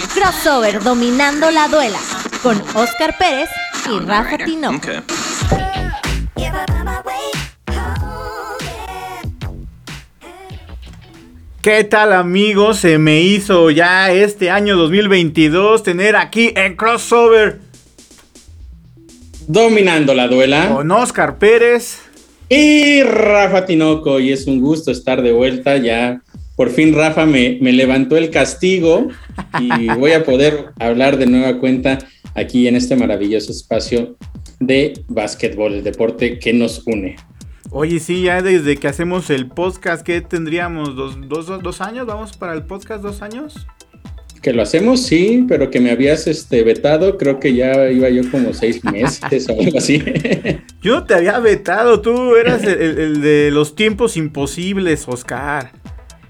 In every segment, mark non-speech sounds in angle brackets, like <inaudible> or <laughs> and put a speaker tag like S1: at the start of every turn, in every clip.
S1: Crossover dominando la duela con Oscar Pérez y Rafa Tinoco.
S2: ¿Qué tal amigos? Se me hizo ya este año 2022 tener aquí en Crossover
S3: dominando la duela
S2: con Oscar Pérez
S3: y Rafa Tinoco. Y es un gusto estar de vuelta ya. Por fin Rafa me, me levantó el castigo y voy a poder hablar de nueva cuenta aquí en este maravilloso espacio de básquetbol, el deporte que nos une.
S2: Oye, sí, ya desde que hacemos el podcast, ¿qué tendríamos? ¿Dos, dos, años? ¿Vamos para el podcast dos años?
S3: Que lo hacemos, sí, pero que me habías este, vetado, creo que ya iba yo como seis meses o algo así. <laughs>
S2: Yo no te había vetado, tú eras el, de los tiempos imposibles, Oscar.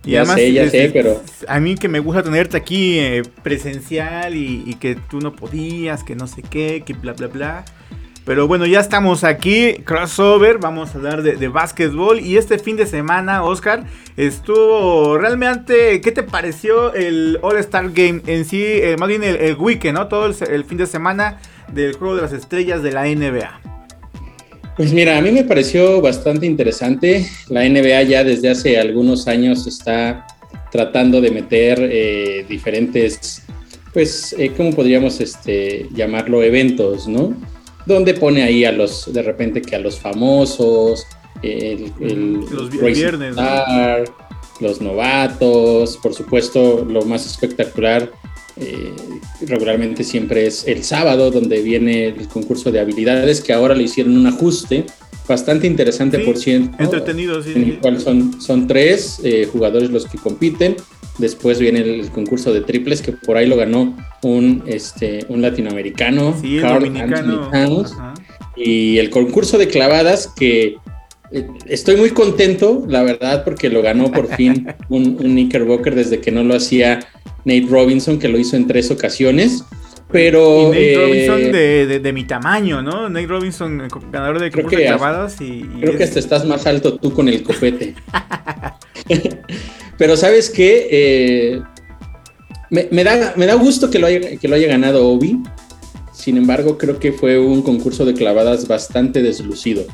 S3: Y ya sé, ya sé, pero...
S2: A mí que me gusta tenerte aquí eh, presencial y, y, que tú no podías, que no sé qué, que bla, bla, bla. Pero bueno, ya estamos aquí, crossover, vamos a hablar de, de básquetbol. Y este fin de semana, Oscar, estuvo realmente, ¿qué te pareció el All-Star Game en sí? Eh, más bien el, weekend, ¿no? Todo el, fin de semana del Juego de las Estrellas de la NBA.
S3: Pues mira, a mí me pareció bastante interesante. La NBA ya desde hace algunos años está tratando de meter eh, diferentes, pues, eh, ¿cómo podríamos este, llamarlo? Eventos, ¿no? donde pone ahí a los, de repente que a los famosos, el,
S2: los viernes,
S3: los novatos, por supuesto, lo más espectacular eh, regularmente siempre es el sábado, donde viene el concurso de habilidades, que ahora le hicieron un ajuste bastante interesante, por cierto.
S2: Entretenido, sí.
S3: En el cual son, son tres eh, jugadores los que compiten. Después viene el, concurso de triples, que por ahí lo ganó un, este, un latinoamericano,
S2: sí, dominicano.
S3: Y el concurso de clavadas, que eh, estoy muy contento, la verdad, porque lo ganó por <laughs> fin un, un Knickerbocker desde que no lo hacía Nate Robinson, que lo hizo en tres ocasiones. Pero.
S2: Nate Robinson eh, de, mi tamaño, ¿no? Nate Robinson, ganador de concurso de clavadas. Y,
S3: creo que hasta estás más alto tú con el copete. <laughs> <laughs> Pero sabes qué, eh, me, da, me da gusto que lo, haya, que lo haya ganado Obi. Sin embargo, creo que fue un concurso de clavadas bastante deslucido.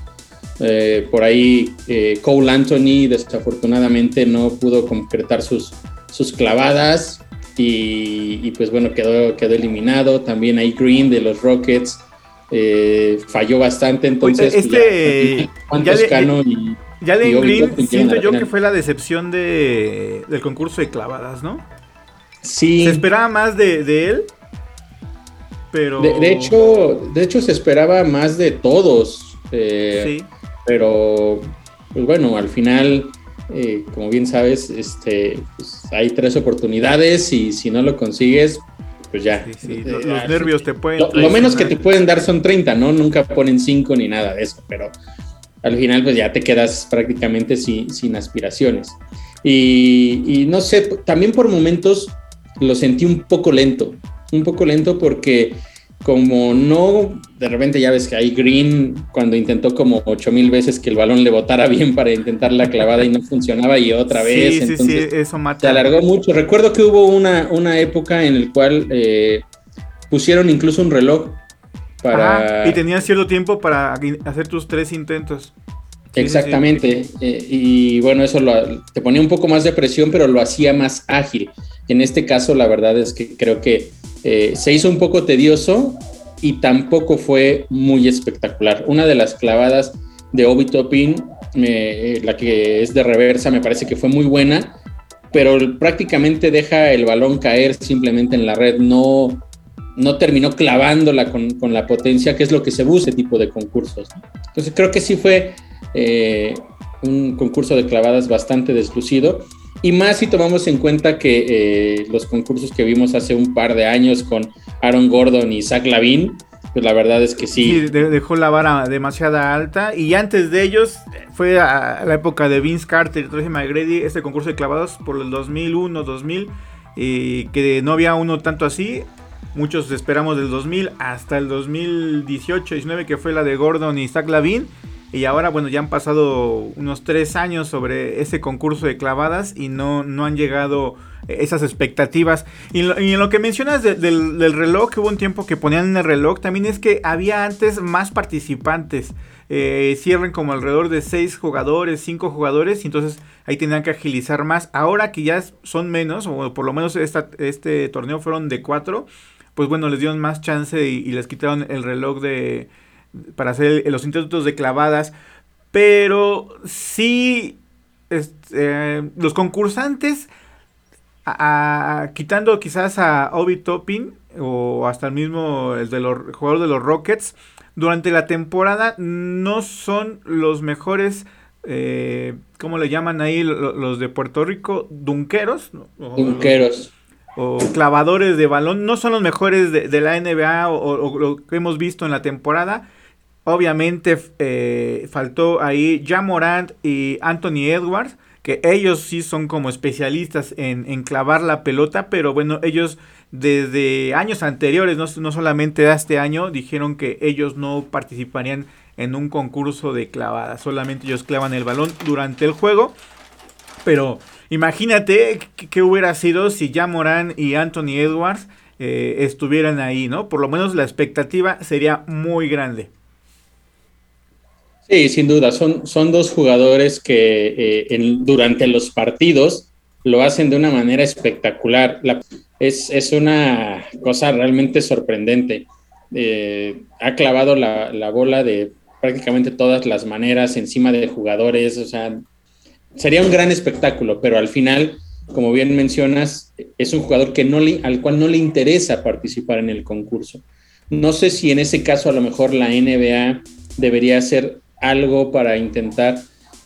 S3: Eh, por ahí eh, Cole Anthony desafortunadamente no pudo concretar sus, sus clavadas y, pues bueno, quedó, quedó eliminado. También ahí Green de los Rockets falló bastante, entonces...
S2: Pues, este, ya, y ya de Green siento yo que fue la decepción de, del concurso de clavadas, ¿no?
S3: Sí.
S2: Se esperaba más de, él, pero...
S3: De, hecho, de hecho, se esperaba más de todos. Eh, sí. Pero, pues bueno, al final, eh, como bien sabes, este, pues, hay tres oportunidades y si no lo consigues, pues ya.
S2: Sí, los, nervios te pueden...
S3: Lo, lo, menos que te pueden dar son 30, ¿no? Nunca ponen 5 ni nada de eso, pero al final pues ya te quedas prácticamente sin, sin aspiraciones. Y, no sé, también por momentos lo sentí un poco lento, un poco lento porque como no, de repente ya ves que hay Green cuando intentó como ocho mil veces que el balón le botara bien para intentar la clavada y no funcionaba y otra vez.
S2: Sí, entonces, sí, eso mata.
S3: Se alargó mucho. Recuerdo que hubo una, una época en la cual eh, pusieron incluso un reloj
S2: y tenías cierto tiempo para hacer tus tres intentos.
S3: Exactamente. Eh, y bueno, eso te ponía un poco más de presión, pero lo hacía más ágil. En este caso, la verdad es que creo que eh, se hizo un poco tedioso y tampoco fue muy espectacular. Una de las clavadas de Obi Topping, eh, la que es de reversa, me parece que fue muy buena, pero prácticamente deja el balón caer simplemente en la red. No, no terminó clavándola con, con, la potencia, que es lo que se busca ese tipo de concursos. Entonces creo que sí fue eh, un concurso de clavadas bastante deslucido. Y más si tomamos en cuenta que eh, los concursos que vimos hace un par de años con Aaron Gordon y Zach Lavin, pues la verdad es que sí.
S2: Sí, dejó la vara demasiada alta. Y antes de ellos fue a la época de Vince Carter y Tracy McGrady, este concurso de clavadas por el 2001, 2000, y que no había uno tanto así. Muchos esperamos del 2000 hasta el 2018-19 que fue la de Gordon y Zach Lavin. Y ahora, bueno, ya han pasado unos tres años sobre ese concurso de clavadas y no, no han llegado esas expectativas. Y, en lo que mencionas del, reloj, hubo un tiempo que ponían en el reloj, también es que había antes más participantes. Eh, cierren como alrededor de 6 jugadores, 5 jugadores, y entonces ahí tenían que agilizar más. Ahora que ya son menos, o por lo menos este torneo fueron de 4, pues bueno, les dieron más chance y, les quitaron el reloj de para hacer los intentos de clavadas. Pero sí, este, los concursantes quitando quizás a Obi Toppin o hasta el mismo el de los jugador de los Rockets, durante la temporada no son los mejores, eh, ¿cómo le llaman ahí los de Puerto Rico? Dunqueros.
S3: Dunqueros.
S2: O, clavadores de balón, no son los mejores de, la NBA o, lo que hemos visto en la temporada. Obviamente eh, faltó ahí Jamorant y Anthony Edwards que ellos sí son como especialistas en, clavar la pelota, pero bueno, ellos desde años anteriores, no, no solamente este año, dijeron que ellos no participarían en un concurso de clavada, solamente ellos clavan el balón durante el juego, pero imagínate qué hubiera sido si ya Morán y Anthony Edwards eh, estuvieran ahí, ¿no? Por lo menos la expectativa sería muy grande.
S3: Sí, sin duda, son, son dos jugadores que eh, durante los partidos lo hacen de una manera espectacular. es, una cosa realmente sorprendente. Eh, ha clavado la, bola de prácticamente todas las maneras encima de jugadores, o sea, sería un gran espectáculo, pero al final, como bien mencionas, es un jugador que no le, al cual no le interesa participar en el concurso. No sé si en ese caso a lo mejor la NBA debería ser algo para intentar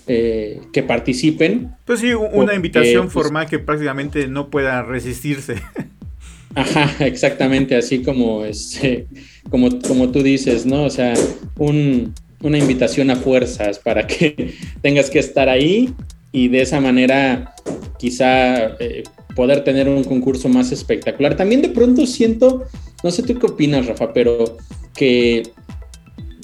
S3: eh, que participen.
S2: Pues sí, una invitación pues, formal que prácticamente no pueda resistirse. <laughs>
S3: Ajá, exactamente, así como, este, como, como tú dices, ¿no? O sea, una invitación a fuerzas para que <laughs> tengas que estar ahí y de esa manera quizá eh, poder tener un concurso más espectacular. También de pronto siento, no sé tú qué opinas, Rafa, pero que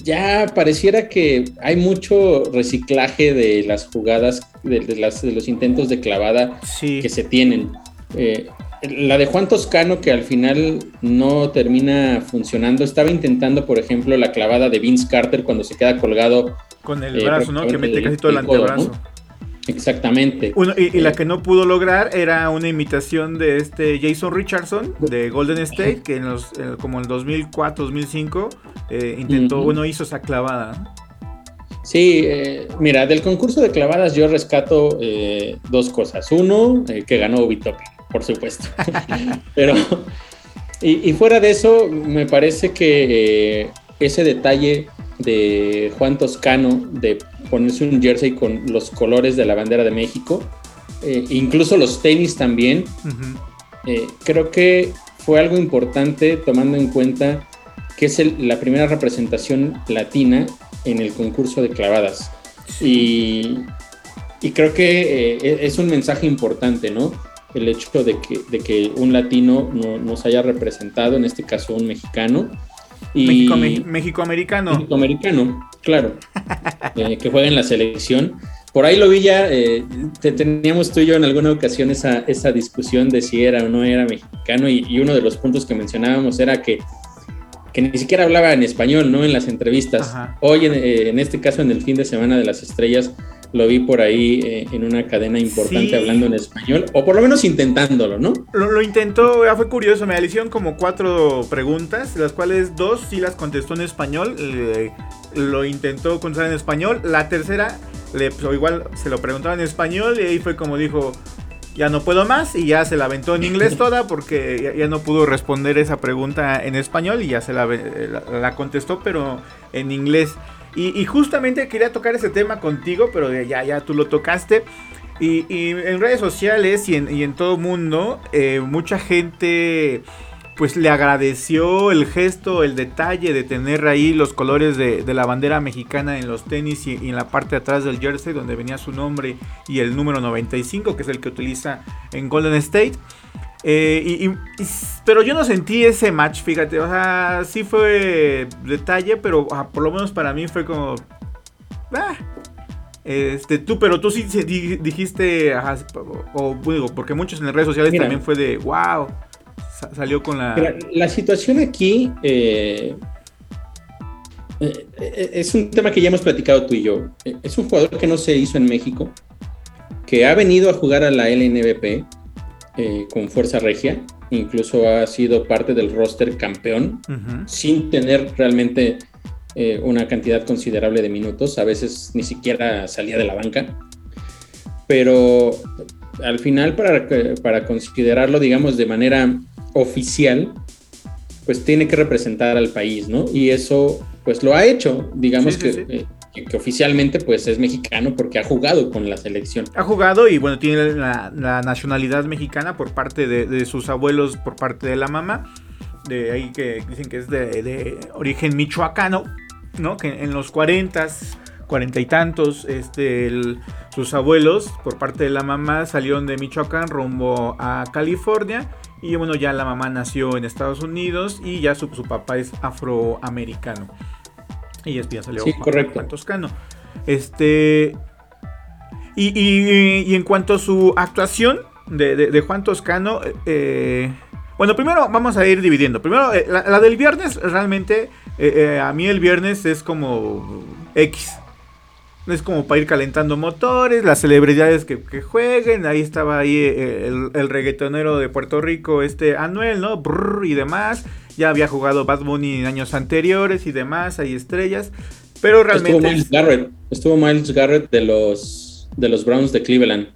S3: ya pareciera que hay mucho reciclaje de las jugadas, de, las, de los intentos de clavada que se tienen. Eh, la de Juan Toscano, que al final no termina funcionando, estaba intentando, por ejemplo, la clavada de Vince Carter cuando se queda colgado.
S2: Con el brazo, ¿no? Que mete casi todo el, antebrazo.
S3: Exactamente.
S2: y, la eh, que no pudo lograr era una imitación de este Jason Richardson de Golden State, que en los, como en 2004, 2005 eh, intentó, uno hizo esa clavada.
S3: Sí, eh, mira, del concurso de clavadas yo rescato dos cosas. Uno, que ganó Vitopi, por supuesto. <laughs> Pero, y, y, fuera de eso, me parece que ese detalle de Juan Toscano de ponerse un jersey con los colores de la bandera de México, eh, incluso los tenis también. Eh, creo que fue algo importante tomando en cuenta que es la primera representación latina en el concurso de clavadas. Y, creo que eh, es un mensaje importante, ¿no? El hecho de que, de que un latino nos haya representado, en este caso un mexicano,
S2: y México-americano.
S3: México-americano, claro. Eh, que juega en la selección. Por ahí lo vi ya, eh, teníamos tú y yo en alguna ocasión esa, esa discusión de si era o no era mexicano y, uno de los puntos que mencionábamos era que, que, ni siquiera hablaba en español, ¿no? En las entrevistas. Hoy, en, eh, en, este caso, en el fin de semana de las estrellas, lo vi por ahí eh, en una cadena importante hablando en español, o por lo menos intentándolo, ¿no?
S2: Lo, intentó, ya fue curioso, me hicieron como cuatro preguntas, las cuales dos sí las contestó en español, lo intentó contestar en español, la tercera, le, pues, igual se lo preguntaba en español y ahí fue como dijo, ya no puedo más y ya se la aventó en inglés <laughs> toda porque ya, no pudo responder esa pregunta en español y ya se la, la contestó pero en inglés. Y, justamente quería tocar ese tema contigo, pero ya, ya tú lo tocaste. Y, en redes sociales y en, y en todo mundo, eh, mucha gente pues le agradeció el gesto, el detalle de tener ahí los colores de, la bandera mexicana en los tenis y, y, en la parte de atrás del jersey donde venía su nombre y el número 95, que es el que utiliza en Golden State. Eh, pero yo no sentí ese match, fíjate. O sea, sí fue detalle, pero por lo menos para mí fue como. Ah, Este, tú, pero tú sí dijiste, o, digo, porque muchos en las redes sociales también fue de, wow, salió con la...
S3: La, situación aquí eh, eh, es un tema que ya hemos platicado tú y yo. Es un jugador que no se hizo en México, que ha venido a jugar a la LNBP con Fuerza Regia, incluso ha sido parte del roster campeón, sin tener realmente eh, una cantidad considerable de minutos, a veces ni siquiera salía de la banca, pero al final para, para considerarlo, digamos, de manera oficial, pues tiene que representar al país, ¿no? Y eso, pues lo ha hecho, digamos eh, que, que, oficialmente, pues es mexicano porque ha jugado con la selección.
S2: Ha jugado y bueno, tiene la, nacionalidad mexicana por parte de, sus abuelos, por parte de la mamá de ahí que dicen que es de, origen michoacano, ¿no? Que en los 40, 40 y tantos, este, sus abuelos, por parte de la mamá, salieron de Michoacán rumbo a California. Y bueno, ya la mamá nació en Estados Unidos y ya su, papá es afroamericano. Y ya salió
S3: sí, correcto.
S2: Juan Toscano. Este. Y, en cuanto a su actuación de, Juan Toscano, eh, bueno, primero vamos a ir dividiendo. Primero, eh, la, del viernes realmente, eh, eh, a mí el viernes es como X. Es como para ir calentando motores, las celebridades que, jueguen. Ahí estaba ahí el, reggaetonero de Puerto Rico, este Anuel, ¿no? y demás. Ya había jugado Bad Bunny en años anteriores y demás, hay estrellas. Pero realmente...
S3: Estuvo Miles Garrett, estuvo Miles Garrett de los, de los Browns de Cleveland.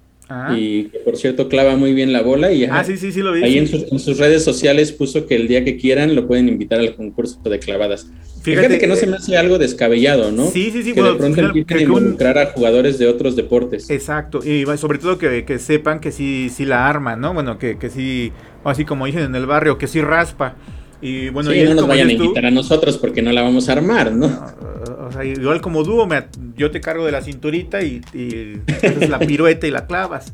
S3: Y que por cierto clava muy bien la bola y
S2: ah, sí, sí, sí, lo vi.
S3: ahí en, sus, redes sociales puso que el día que quieran lo pueden invitar al concurso de clavadas. Fíjate, que no se me hace algo descabellado, ¿no?
S2: Sí, sí, sí.
S3: Que de pronto empiecen a involucrar a jugadores de otros deportes.
S2: Exacto, y sobre todo que, sepan que sí, sí la arma, ¿no? Bueno, que, que sí, así como dicen en el barrio, que sí raspa. Y bueno,
S3: sí, no nos vayan a invitar a nosotros porque no la vamos a armar, ¿no?
S2: o sea, igual como dúo, me, yo te cargo de la cinturita y, haces la pirueta y la clavas.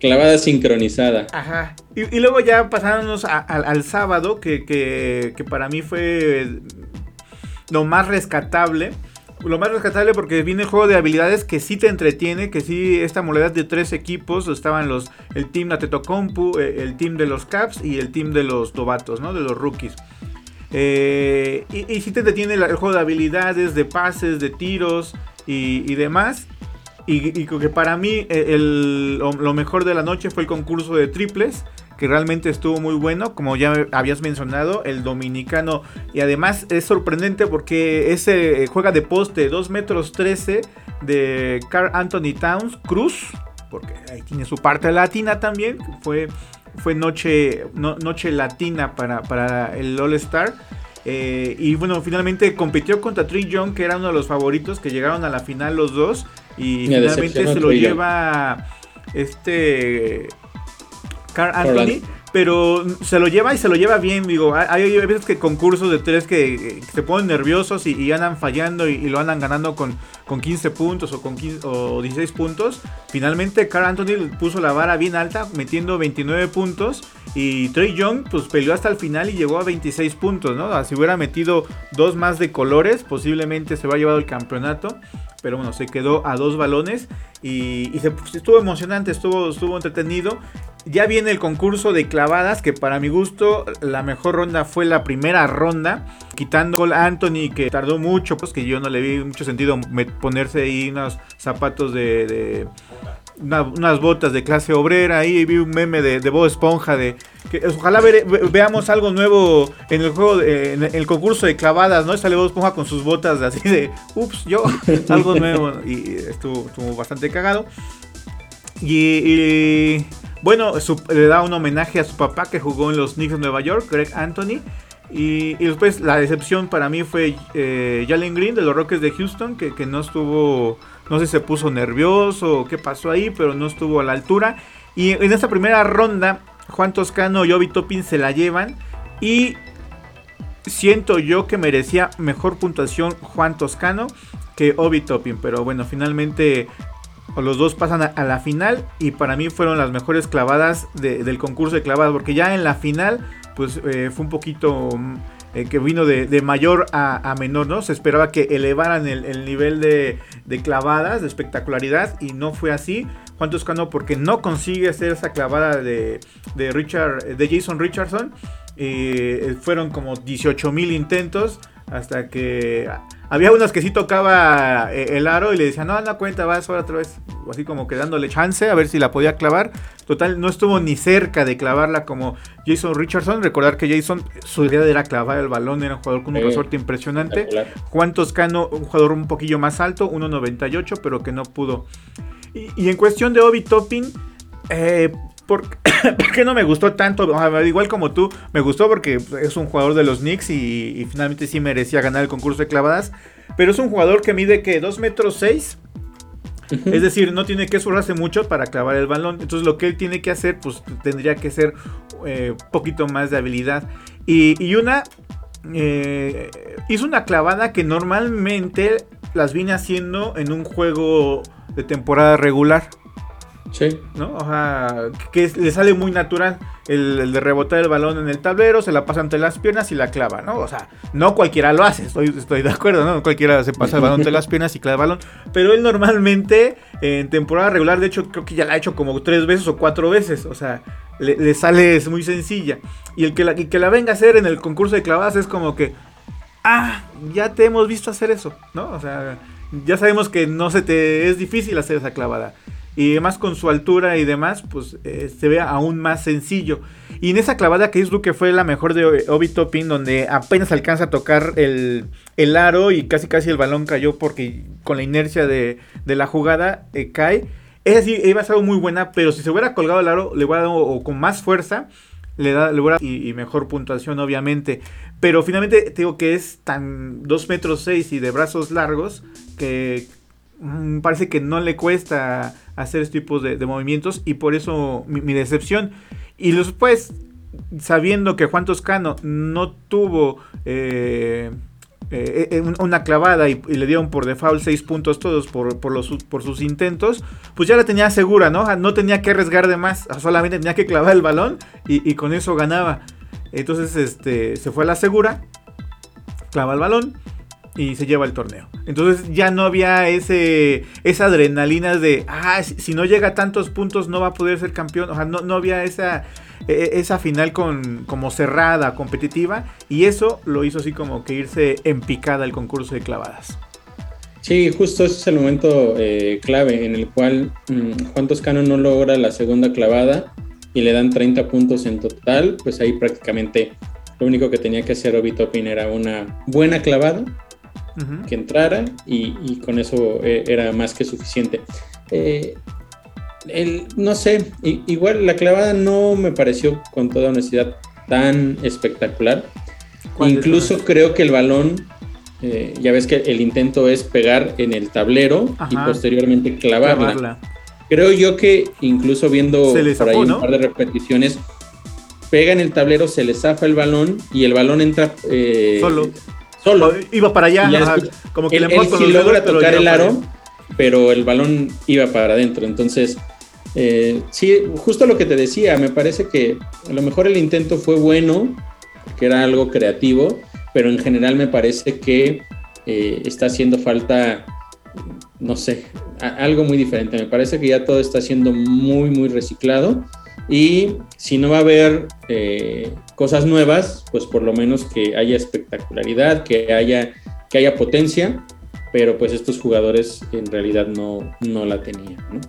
S3: Clavada sincronizada.
S2: Ajá. Y, luego ya pasándonos al sábado, que, que, para mí fue lo más rescatable lo más rescatable porque viene el juego de habilidades que sí te entretiene, que sí, esta moneda de tres equipos, estaban los, el team Natetocompu, eh, el team de los Caps y el team de los Tobatos, ¿no? De los rookies. Eh, y, sí te entretiene el, juego de habilidades, de pases, de tiros y, demás. Y, que para mí eh, lo mejor de la noche fue el concurso de triples que realmente estuvo muy bueno, como ya habías mencionado, el dominicano. Y además es sorprendente porque ese juega de poste 2 metros 13 de Carl Anthony Towns Cruz, porque ahí tiene su parte latina también, fue, fue noche, noche latina para, para el All Star. Eh, y bueno, finalmente compitió contra Trey Young, que era uno de los favoritos, que llegaron a la final los dos. Y finalmente se lo lleva este Carl Anthony, pero se lo lleva y se lo lleva bien, digo, hay, veces que concursos de tres que, se ponen nerviosos y, andan fallando y, lo andan ganando con, con 15 puntos o con 15, o 16 puntos. Finalmente Carl Anthony puso la vara bien alta, metiendo 29 puntos y Trey Young pues peleó hasta el final y llegó a 26 puntos, ¿no? Si hubiera metido dos más de colores, posiblemente se va a llevar el campeonato pero bueno, se quedó a dos balones y, estuvo emocionante, estuvo, estuvo entretenido. Ya viene el concurso de clavadas, que para mi gusto la mejor ronda fue la primera ronda, quitando a Anthony que tardó mucho, pues que yo no le vi mucho sentido ponerse ahí unos zapatos de unas botas de clase obrera. Ahí vi un meme de, de Bob Esponja. de que Ojalá veamos algo nuevo en el juego, en el concurso de clavadas, ¿no? Sale Bob Esponja con sus botas así de, ups, yo, <laughs> algo nuevo. Y estuvo, estuvo bastante cagado. Y, bueno, le da un homenaje a su papá que jugó en los Knicks de Nueva York, Greg Anthony. Y, después la decepción para mí fue eh, Jalen Green de los Rockets de Houston, que, que no estuvo no sé si se puso nervioso o qué pasó ahí, pero no estuvo a la altura. Y en esta primera ronda, Juan Toscano y Obi Toppin se la llevan. Y siento yo que merecía mejor puntuación Juan Toscano que Obi Toppin. Pero bueno, finalmente los dos pasan a, la final. Y para mí fueron las mejores clavadas del concurso de clavadas. Porque ya en la final, pues eh, fue un poquito eh, que vino de, mayor a, menor, ¿no? Se esperaba que elevaran el, nivel de, clavadas, de espectacularidad, y no fue así. Juan Toscano porque no consigue hacer esa clavada de, de Richard, de Jason Richardson. Eh, fueron como 18 mil intentos hasta que había unas que sí tocaba eh, el aro y le decían, no, no cuenta, vas ahora otra vez. Así como que dándole chance a ver si la podía clavar. Total, no estuvo ni cerca de clavarla como Jason Richardson. Recordar que Jason, su idea era clavar el balón, era un jugador con un resorte impresionante. Juan Toscano, un jugador un poquillo más alto, 1.98, pero que no pudo. Y, en cuestión de Obi Topping, eh, <coughs> ¿Por, qué no me gustó tanto? igual como tú, me gustó porque es un jugador de los Knicks y, finalmente sí merecía ganar el concurso de clavadas. Pero es un jugador que mide que 2 metros 6. Es decir, no tiene que esforzarse mucho para clavar el balón. Entonces lo que él tiene que hacer, pues tendría que ser un eh, poquito más de habilidad. Y, una... Eh, hizo una clavada que normalmente las viene haciendo en un juego de temporada regular.
S3: Sí.
S2: ¿No? O sea, que le sale muy natural el, de rebotar el balón en el tablero, se la pasa entre las piernas y la clava, ¿no? O sea, no cualquiera lo hace, estoy, de acuerdo, ¿no? Cualquiera se pasa el balón entre las piernas y clava el balón. Pero él normalmente, en temporada regular, de hecho, creo que ya la ha hecho como tres veces o cuatro veces. O sea, le, sale es muy sencilla. Y el que la, y que la venga a hacer en el concurso de clavadas es como que. Ah, ya te hemos visto hacer eso, ¿no? O sea, ya sabemos que no se te es difícil hacer esa clavada y además con su altura y demás, pues eh, se ve aún más sencillo. Y en esa clavada que es que fue la mejor de Obi Topping, donde apenas alcanza a tocar el, aro y casi casi el balón cayó porque con la inercia de, la jugada eh, cae. Es así, iba a ser muy buena, pero si se hubiera colgado el aro, le hubiera dado con más fuerza, le da y, mejor puntuación obviamente. Pero finalmente te digo que es tan 2 metros 6 y de brazos largos que parece que no le cuesta hacer este tipo de, movimientos y por eso mi, decepción. Y después, sabiendo que Juan Toscano no tuvo eh, eh, eh, una clavada y, le dieron por default 6 puntos todos por, los, por sus intentos, pues ya la tenía segura, ¿no? No tenía que arriesgar de más, solamente tenía que clavar el balón y, y con eso ganaba. Entonces este, se fue a la segura, clava el balón y se lleva el torneo. Entonces ya no había ese esa adrenalina de, ah, si, no llega a tantos puntos no va a poder ser campeón. O sea, no, no había esa, e, esa final con, como cerrada, competitiva. Y eso lo hizo así como que irse en picada el concurso de clavadas.
S3: Sí, justo ese es el momento eh, clave en el cual mm, Juan Toscano no logra la segunda clavada y le dan 30 puntos en total. Pues ahí prácticamente lo único que tenía que hacer Obi Topin era una buena clavada que entrara y, con eso eh, era más que suficiente. Eh, no sé, igual la clavada no me pareció con toda honestidad tan espectacular. Incluso creo que el balón, eh, ya ves que el intento es pegar en el tablero y posteriormente clavarla. Creo yo que incluso viendo por ahí un par de repeticiones, pega en el tablero, se le zafa el balón y el balón entra
S2: solo Solo. Iba para allá.
S3: como que le él sí logra tocar el aro, pero el balón iba para adentro. Entonces, eh, sí, justo lo que te decía, me parece que a lo mejor el intento fue bueno, que era algo creativo, pero en general me parece que eh, está haciendo falta, no sé, algo muy diferente. Me parece que ya todo está siendo muy, muy reciclado. Y si no va a haber eh, cosas nuevas, pues por lo menos que haya espectacularidad, que haya, que haya potencia, pero pues estos jugadores en realidad no, no la tenían, ¿no?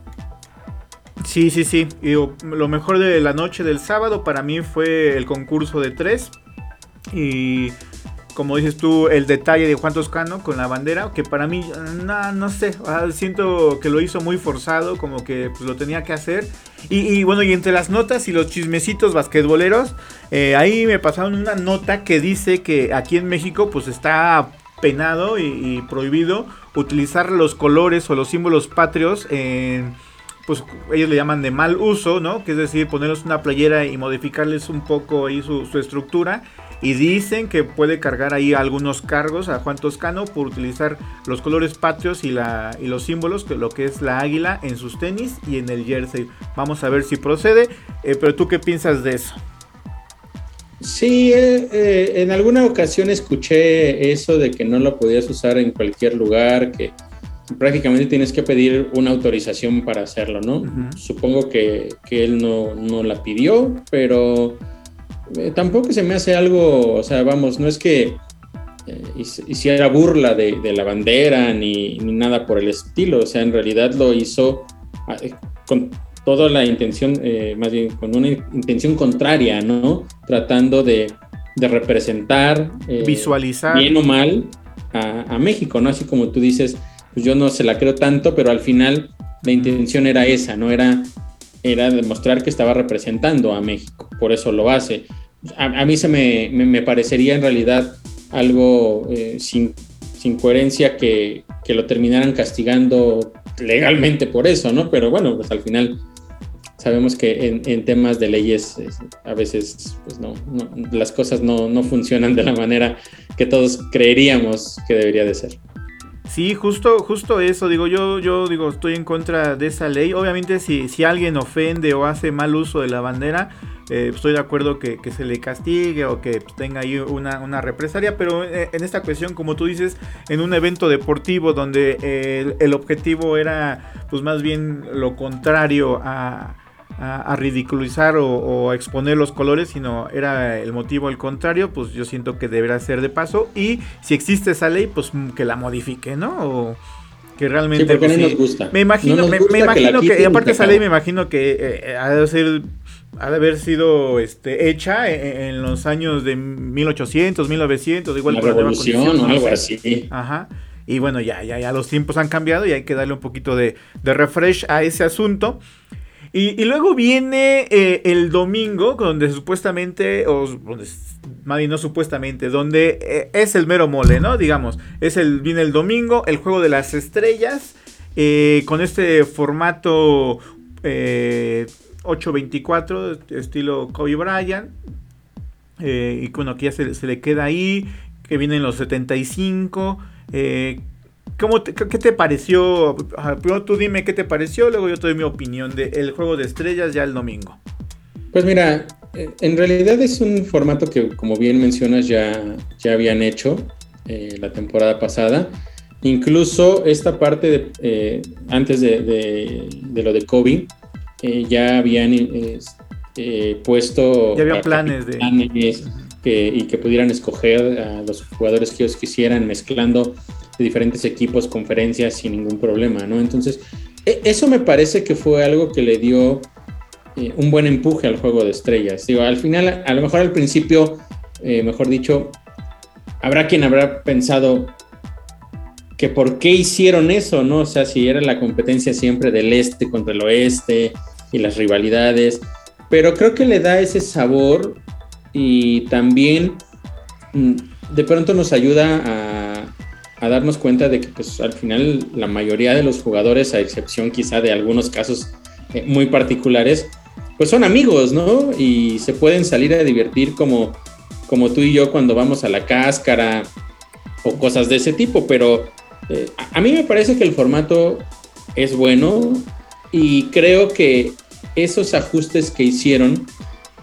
S2: Sí, sí, sí. Y lo mejor de la noche del sábado para mí fue el concurso de tres. Y como dices tú, el detalle de Juan Toscano con la bandera, que para mí, no, no sé, siento que lo hizo muy forzado, como que pues, lo tenía que hacer. Y, bueno, y entre las notas y los chismecitos basquetboleros, eh, ahí me pasaron una nota que dice que aquí en México pues está penado y, prohibido utilizar los colores o los símbolos patrios pues ellos le llaman de mal uso, ¿no? Que es decir, ponerles una playera y modificarles un poco ahí su estructura. Y dicen que puede cargar ahí algunos cargos a Juan Toscano por utilizar los colores patrios y, la, y los símbolos, que lo que es la águila en sus tenis y en el jersey. Vamos a ver si procede. Eh, pero tú qué piensas de eso?
S3: Sí, eh, eh, en alguna ocasión escuché eso de que no lo podías usar en cualquier lugar, que prácticamente tienes que pedir una autorización para hacerlo, ¿no? Supongo que, él no, la pidió, pero eh, tampoco se me hace algo, o sea, vamos, no es que hiciera burla de, la bandera ni, ni, nada por el estilo, o sea, en realidad lo hizo ah, con toda la intención, eh, más bien con una intención contraria, ¿no? Tratando de, representar,
S2: eh, visualizar,
S3: bien o mal, a, México, ¿no? Así como tú dices, pues yo no se la creo tanto, pero al final la intención era esa, ¿no? Era, era demostrar que estaba representando a México, por eso lo hace. A, mí se me, parecería en realidad algo eh, sin, sin, coherencia que, que, lo terminaran castigando legalmente por eso, ¿no? Pero bueno, pues al final sabemos que en, temas de leyes a veces pues no, las cosas no, funcionan de la manera que todos creeríamos que debería de ser.
S2: Sí, justo, justo eso, digo, yo, yo digo, estoy en contra de esa ley. Obviamente si, si alguien ofende o hace mal uso de la bandera, eh, estoy de acuerdo que, se le castigue o que tenga ahí una, una, represalia, pero eh, en esta cuestión, como tú dices, en un evento deportivo donde eh, el objetivo era pues más bien lo contrario a, a, ridiculizar o, a exponer los colores, sino era el motivo el contrario, pues yo siento que deberá ser de paso. Y si existe esa ley, pues mm, que la modifique, ¿no? O que realmente.
S3: Sí, no nos gusta.
S2: Me imagino, me, imagino que, y aparte esa ley me imagino que eh, ha de ser ha de haber sido este, hecha en, los años de 1800, 1900, igual
S3: la revolución o algo así.
S2: Ajá. Y bueno, ya, ya, ya los tiempos han cambiado y hay que darle un poquito de, de refresh a ese asunto. Y, luego viene eh, el domingo, donde supuestamente, o donde, no supuestamente, donde eh, es el mero mole, ¿no? Digamos, es el, viene el domingo, el juego de las estrellas, eh, con este formato 824, estilo Kobe Bryant. y bueno, que ya se, le queda ahí, que vienen los 75. ¿Cómo ¿Qué te pareció? Primero tú dime qué te pareció, luego yo te doy mi opinión del juego de estrellas ya el domingo.
S3: Pues mira, eh, en realidad es un formato que, como bien mencionas, ya, ya habían hecho eh, la temporada pasada. Incluso esta parte de, eh, antes de, lo de Kobe, ya habían puesto...
S2: Ya había planes de...
S3: y que pudieran escoger a los jugadores que ellos quisieran mezclando diferentes equipos, conferencias sin ningún problema, ¿no? Entonces, e, eso me parece que fue algo que le dio eh, un buen empuje al juego de estrellas. Digo, al final, a lo mejor al principio, eh, mejor dicho, habrá quien habrá pensado que por qué hicieron eso, ¿no? O sea, si era la competencia siempre del este contra el oeste y las rivalidades, pero creo que le da ese sabor y también mm, de pronto nos ayuda a a darnos cuenta de que pues al final la mayoría de los jugadores, a excepción quizá de algunos casos eh, muy particulares, pues son amigos, ¿no? Y se pueden salir a divertir como, como tú y yo cuando vamos a la cáscara o cosas de ese tipo, pero eh, a mí me parece que el formato es bueno y creo que esos ajustes que hicieron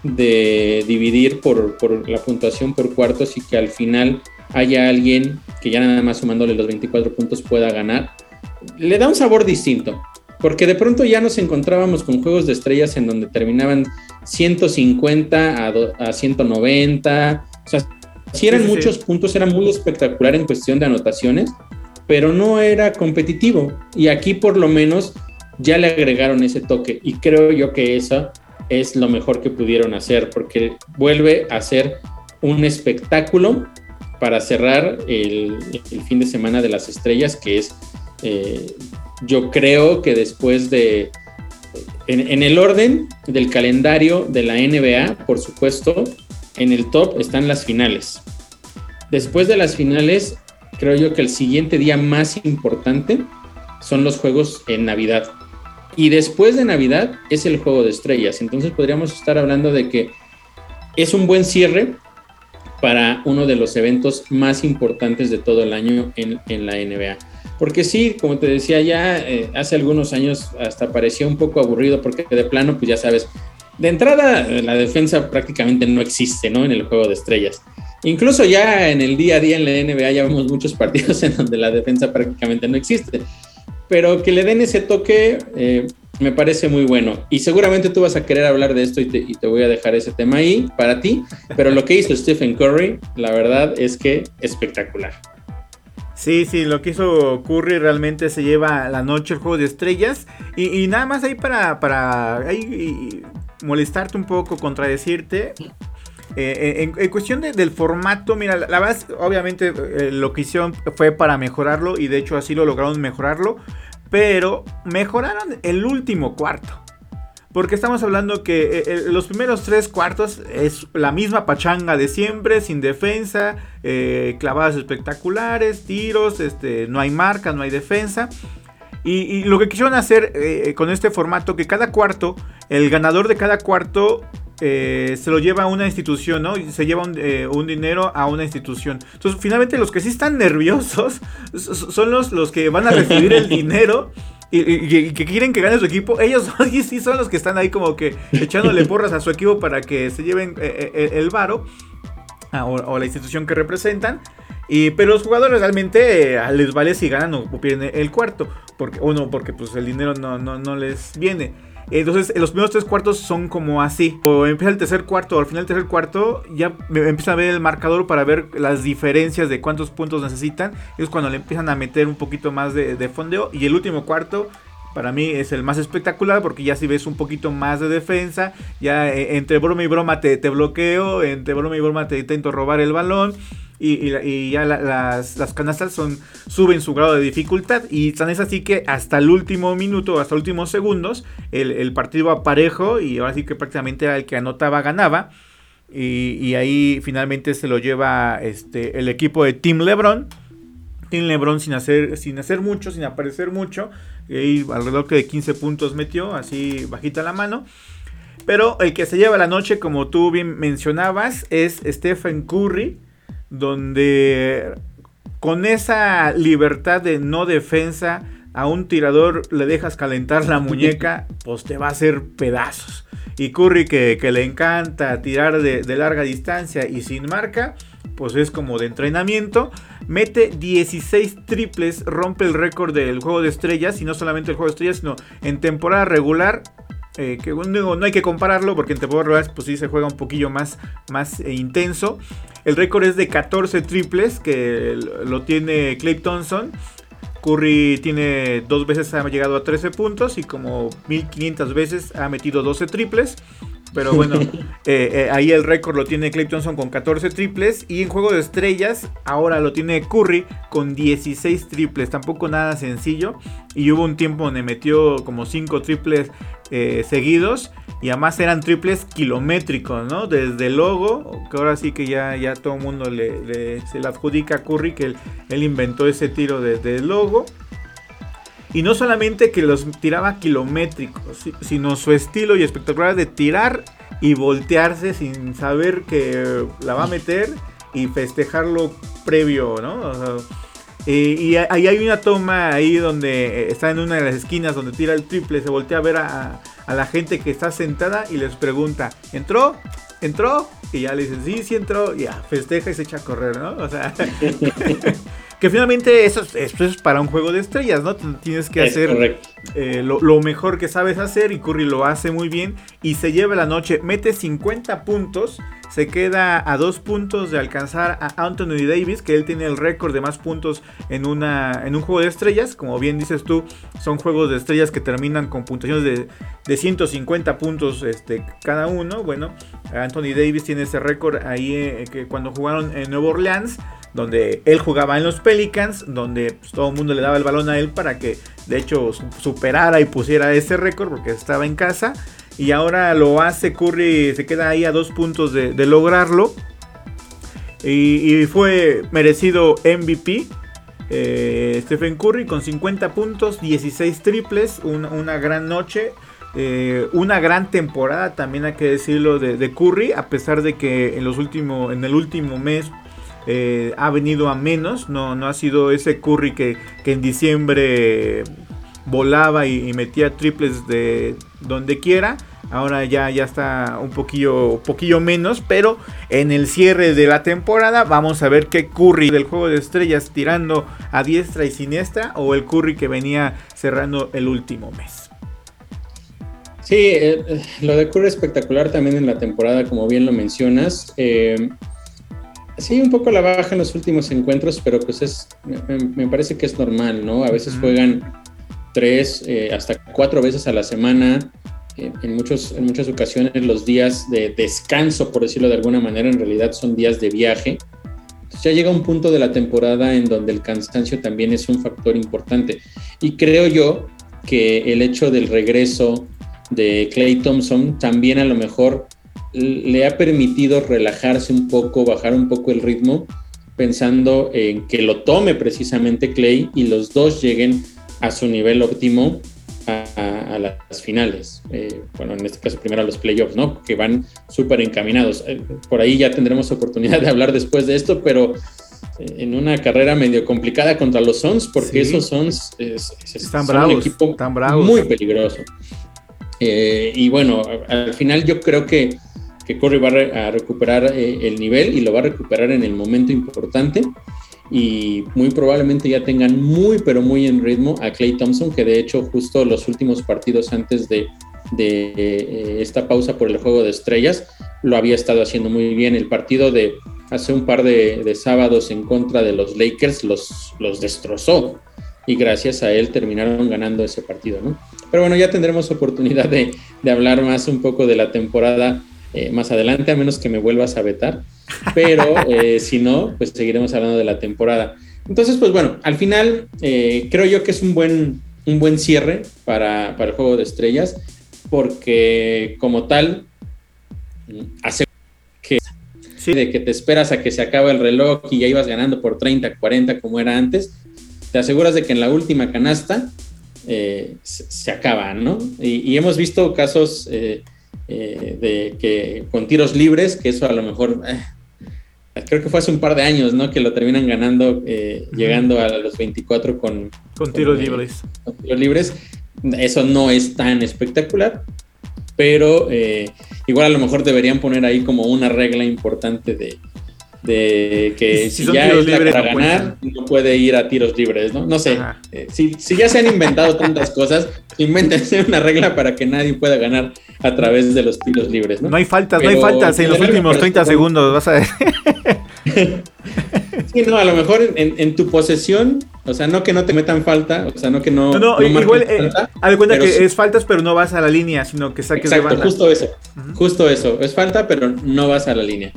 S3: de dividir por, por la puntuación por cuartos y que al final haya alguien que ya nada más sumándole los 24 puntos pueda ganar, le da un sabor distinto. Porque de pronto ya nos encontrábamos con juegos de estrellas en donde terminaban 150 a, a 190. O sea, si eran muchos puntos, era muy espectacular en cuestión de anotaciones, pero no era competitivo. Y aquí por lo menos ya le agregaron ese toque. Y creo yo que eso es lo mejor que pudieron hacer, porque vuelve a ser un espectáculo para cerrar el, fin de semana de las estrellas, que es, eh, yo creo que después de, en, el orden del calendario de la NBA, por supuesto, en el top están las finales. Después de las finales, creo yo que el siguiente día más importante son los juegos en Navidad. Y después de Navidad es el juego de estrellas. Entonces podríamos estar hablando de que es un buen cierre para uno de los eventos más importantes de todo el año en, la NBA. Porque sí, como te decía ya, eh, hace algunos años hasta parecía un poco aburrido porque de plano, pues ya sabes, de entrada, la defensa prácticamente no existe, ¿no? En el juego de estrellas. Incluso ya en el día a día en la NBA ya vemos muchos partidos <laughs> en donde la defensa prácticamente no existe. Pero que le den ese toque eh, me parece muy bueno. Y seguramente tú vas a querer hablar de esto y te, y te, voy a dejar ese tema ahí para ti. Pero lo que hizo <laughs> Stephen Curry, la verdad es que espectacular.
S2: Sí, sí, lo que hizo Curry realmente se lleva la noche el juego de estrellas. Y, y nada más ahí para, para ahí, molestarte un poco, contradecirte. Eh, en, cuestión de, del formato, mira, la, la verdad, obviamente eh, lo que hicieron fue para mejorarlo y de hecho así lo lograron mejorarlo, pero mejoraron el último cuarto. Porque estamos hablando que eh, los primeros tres cuartos es la misma pachanga de siempre, sin defensa, clavadas espectaculares, tiros, este, no hay marca, no hay defensa. Y, lo que quisieron hacer con este formato, que cada cuarto, el ganador de cada cuarto eh, se lo lleva a una institución, ¿no? Se lleva un, eh, un, dinero a una institución. Entonces, finalmente, los que sí están nerviosos <laughs> son los, los que van a recibir el <laughs> dinero. Y, y, y, que quieren que gane su equipo, ellos <laughs> sí son los que están ahí como que echándole porras a su equipo para que se lleven eh, el varo o, o, la institución que representan. Y, pero los jugadores realmente eh, les vale si ganan o pierden el cuarto. Porque, o no, porque pues el dinero no, no, no les viene. Entonces, los primeros tres cuartos son como así. O empieza el tercer cuarto, al final del tercer cuarto, ya empieza a ver el marcador para ver las diferencias de cuántos puntos necesitan. Es cuando le empiezan a meter un poquito más de fondeo. Y el último cuarto, para mí es el más espectacular porque ya si ves un poquito más de defensa, ya eh, entre broma y broma te, te bloqueo, entre broma y broma te intento robar el balón. Y, y, y, ya la, las, las, canastas son, suben su grado de dificultad. Y tan es así que hasta el último minuto, hasta los últimos segundos, el, el partido va parejo. Y ahora sí que prácticamente era el que anotaba, ganaba. Y, y, ahí finalmente se lo lleva este, el equipo de Team LeBron. Team LeBron sin hacer, sin hacer mucho, sin aparecer mucho. Y alrededor de 15 puntos metió, así bajita la mano. Pero el que se lleva la noche, como tú bien mencionabas, es Stephen Curry donde con esa libertad de no defensa a un tirador le dejas calentar la muñeca, <laughs> pues te va a hacer pedazos. Y Curry que, que le encanta tirar de, de, larga distancia y sin marca, pues es como de entrenamiento. Mete 16 triples, rompe el récord del juego de estrellas, y no solamente el juego de estrellas, sino en temporada regular eh, que no, no, hay que compararlo porque en temporada regular pues sí se juega un poquillo más, más eh, intenso. El récord es de 14 triples que lo tiene Clay Thompson. Curry tiene dos veces ha llegado a 13 puntos y como 1500 veces ha metido 12 triples. Pero bueno, <laughs> eh, eh, ahí el récord lo tiene Clay Thompson con 14 triples. Y en juego de estrellas, ahora lo tiene Curry con 16 triples. Tampoco nada sencillo. Y hubo un tiempo donde metió como 5 triples eh, seguidos. Y además eran triples kilométricos, ¿no? Desde el logo, que ahora sí que ya, ya todo el mundo le, le, se le adjudica a Curry que él, él inventó ese tiro desde logo. Y no solamente que los tiraba kilométricos, sino su estilo y espectacular de tirar y voltearse sin saber que la va a meter y festejarlo previo, ¿no? O sea, eh, y ahí hay una toma ahí donde está en una de las esquinas donde tira el triple, se voltea a ver a, a la gente que está sentada y les pregunta, ¿entró? ¿Entró? Y ya le dicen, sí, sí entró, y ya festeja y se echa a correr, ¿no? O sea, <laughs> que finalmente eso es, eso es, para un juego de estrellas, ¿no? Tienes que hacer eh, lo, lo, mejor que sabes hacer y Curry lo hace muy bien y se lleva la noche, mete 50 puntos, se queda a dos puntos de alcanzar a Anthony Davis, que él tiene el récord de más puntos en, una, en un juego de estrellas, como bien dices tú, son juegos de estrellas que terminan con puntuaciones de, de 150 puntos este, cada uno, bueno, Anthony Davis tiene ese récord ahí eh, que cuando jugaron en Nueva Orleans, donde él jugaba en los Pelicans, donde pues, todo el mundo le daba el balón a él para que de hecho superara y pusiera ese récord porque estaba en casa. Y ahora lo hace Curry, se queda ahí a dos puntos de, lograrlo. Y, fue merecido MVP. Eh, Stephen Curry con 50 puntos, 16 triples, una, gran noche. Eh, una gran temporada también hay que decirlo de, Curry, a pesar de que en, los en el último mes eh, ha venido a menos, no, no ha sido ese Curry que, que en diciembre volaba y, metía triples de donde quiera. Ahora ya, ya está un poquillo, poquillo menos, pero en el cierre de la temporada vamos a ver qué Curry del juego de estrellas tirando a diestra y siniestra o el Curry que venía cerrando el último mes.
S3: Sí, eh, eh, lo de Curry espectacular también en la temporada, como bien lo mencionas. Sí, un poco la baja en los últimos encuentros, pero pues es, me, parece que es normal, ¿no? A veces juegan tres, hasta cuatro veces a la semana en, muchos, en muchas ocasiones los días de descanso, por decirlo de alguna manera, en realidad son días de viaje. Entonces ya llega un punto de la temporada en donde el cansancio también es un factor importante. Y creo yo que el hecho del regreso de Clay Thompson también a lo mejor le ha permitido relajarse un poco, bajar un poco el ritmo, pensando en que lo tome precisamente Clay y los dos lleguen a su nivel óptimo a, las finales. Eh, bueno, en este caso primero a los playoffs, ¿no? Que van súper encaminados. Eh, por ahí ya tendremos oportunidad de hablar después de esto, pero eh, en una carrera medio complicada contra los Suns, porque esos Suns
S2: están son un equipo
S3: muy peligroso. y bueno, al final yo creo que, que Curry va a recuperar el nivel y lo va a recuperar en el momento importante y muy probablemente ya tengan muy, pero muy en ritmo a Clay Thompson, que de hecho justo los últimos partidos antes de, eh, esta pausa por el juego de estrellas lo había estado haciendo muy bien. El partido de hace un par de, sábados en contra de los Lakers los, los destrozó y gracias a él terminaron ganando ese partido, ¿no? Pero bueno, ya tendremos oportunidad de, de hablar más un poco de la temporada eh, más adelante, a menos que me vuelvas a vetar. Pero eh, si no, pues seguiremos hablando de la temporada. Entonces, pues bueno, al final eh, creo yo que es un buen, un buen cierre para, el juego de estrellas, porque como tal, hace que, de que te esperas a que se acabe el reloj y ya ibas ganando por 30, 40 como era antes, te aseguras de que en la última canasta se, acaba, ¿no? Y, hemos visto casos eh, de que con tiros libres, que eso a lo mejor, eh, creo que fue hace un par de años, ¿no? Que lo terminan ganando, eh, llegando a los 24 con,
S2: con tiros libres.
S3: Con tiros libres. Eso no es tan espectacular, pero igual a lo mejor deberían poner ahí como una regla importante de, de que si, ya es para ganar, no puede ir a tiros libres, ¿no? No sé. Eh, si, ya se han inventado tantas cosas, <laughs> invéntense una regla para que nadie pueda ganar a través de los tiros libres, ¿no?
S2: No hay faltas, no hay faltas en los últimos 30 segundos, vas a ver. <laughs>
S3: sí, no, a lo mejor en, tu posesión, o sea, no que no te metan falta, o sea, no que no.
S2: No, igual, eh, haz de cuenta que es faltas, pero no vas a la línea, sino que saques
S3: exacto, de banda. justo eso, justo eso, es falta, pero no vas a la línea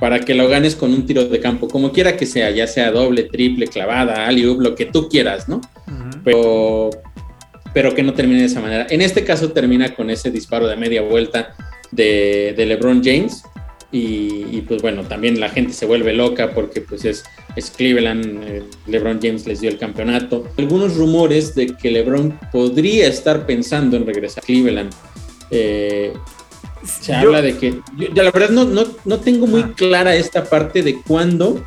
S3: para que lo ganes con un tiro de campo, como quiera que sea, ya sea doble, triple, clavada, alley lo que tú quieras, ¿no? Pero pero que no termine de esa manera. En este caso termina con ese disparo de media vuelta de, LeBron James y, pues bueno, también la gente se vuelve loca porque pues es, es Cleveland, eh, LeBron James les dio el campeonato. Algunos rumores de que LeBron podría estar pensando en regresar a Cleveland. Eh, se habla de que, yo, la verdad no, no, tengo muy ah. clara esta parte de cuándo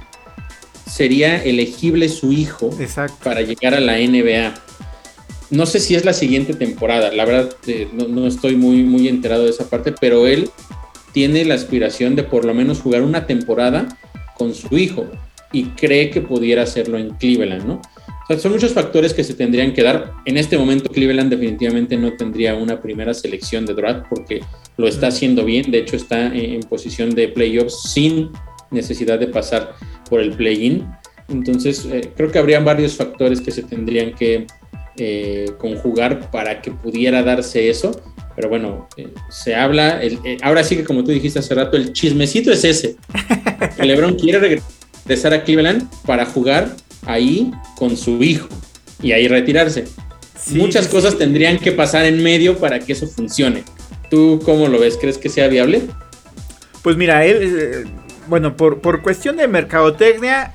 S3: sería elegible su hijo para llegar a la NBA. No sé si es la siguiente temporada, la verdad eh, no, estoy muy, muy enterado de esa parte, pero él tiene la aspiración de por lo menos jugar una temporada con su hijo y cree que pudiera hacerlo en Cleveland, ¿no? son muchos factores que se tendrían que dar. En este momento Cleveland definitivamente no tendría una primera selección de draft porque lo está haciendo bien. De hecho está en, posición de playoffs sin necesidad de pasar por el play-in. Entonces eh, creo que habrían varios factores que se tendrían que eh, conjugar para que pudiera darse eso. Pero bueno, eh, se habla, ahora sí que como tú dijiste hace rato, el chismecito es ese. <laughs> LeBron quiere regresar a Cleveland para jugar ahí con su hijo y ahí retirarse. Muchas cosas tendrían que pasar en medio para que eso funcione. ¿Tú cómo lo ves? ¿Crees que sea viable?
S2: Pues mira, él, eh, bueno, por, por cuestión de mercadotecnia,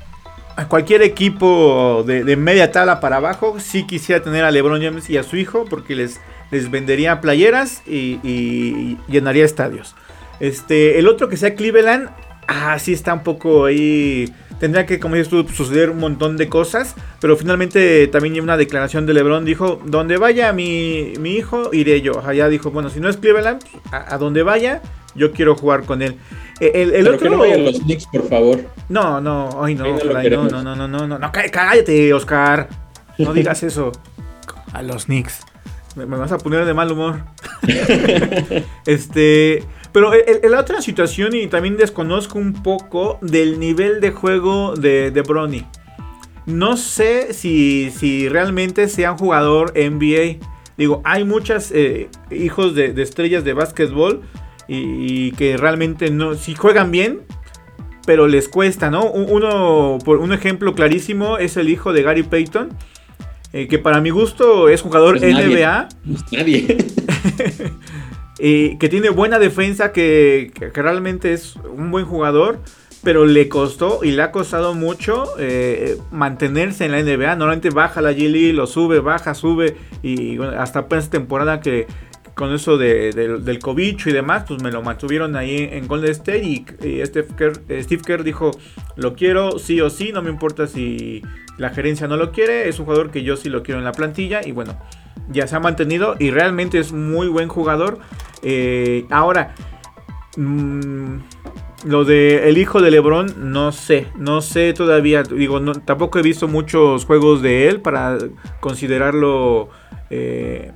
S2: cualquier equipo de, media tabla para abajo, sí quisiera tener a LeBron James y a su hijo, porque les, les vendería playeras y, llenaría estadios. Este, el otro que sea Cleveland, ah, sí está un poco ahí tendría que, como dices tú, suceder un montón de cosas, pero finalmente también una declaración de LeBron, dijo, donde vaya mi, mi hijo, iré yo. Allá dijo, bueno, si no es Cleveland, a, donde vaya, yo quiero jugar con él.
S3: Eh, el, el otro. Que no vayan los Knicks, por favor.
S2: No, no, ay no, ay, no, no, no, no, no, no, no, cállate, Oscar. No digas eso. A los Knicks. Me, me vas a poner de mal humor. <laughs> este. Pero la otra situación, y también desconozco un poco del nivel de juego de, de Bronny. No sé si, si, realmente sea un jugador NBA. Digo, hay muchos eh, hijos de, de, estrellas de básquetbol y, que realmente no, si juegan bien, pero les cuesta, ¿no? Uno, por un ejemplo clarísimo es el hijo de Gary Payton, eh, que para mi gusto es jugador NBA.
S3: Pues nadie. <laughs>
S2: que tiene buena defensa, que, realmente es un buen jugador, pero le costó y le ha costado mucho eh, mantenerse en la NBA. Normalmente baja la G lo sube, baja, sube y hasta apenas temporada que con eso del cobicho y demás, pues me lo mantuvieron ahí en Golden State y, Steve, Kerr, eh, Steve Kerr dijo, lo quiero sí o sí, no me importa si la gerencia no lo quiere, es un jugador que yo sí lo quiero en la plantilla y bueno, ya se ha mantenido y realmente es muy buen jugador. Eh, ahora, mm, lo de el hijo de LeBron, no sé, no sé todavía. Digo, tampoco he visto muchos juegos de él para considerarlo eh,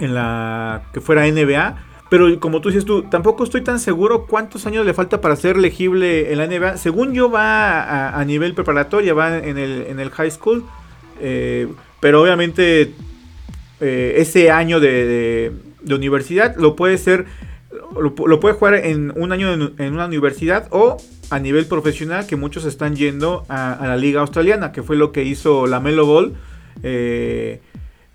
S2: en la que fuera NBA. Pero como tú dices tú, tampoco estoy tan seguro cuántos años le falta para ser elegible en la NBA. Según yo va a, nivel preparatoria, va en el, en el high school. Eh, pero obviamente ese año de, de universidad, lo puede ser, lo, puede jugar en un año en, una universidad o a nivel profesional, que muchos están yendo a, la liga australiana, que fue lo que hizo la Melo Ball. Eh,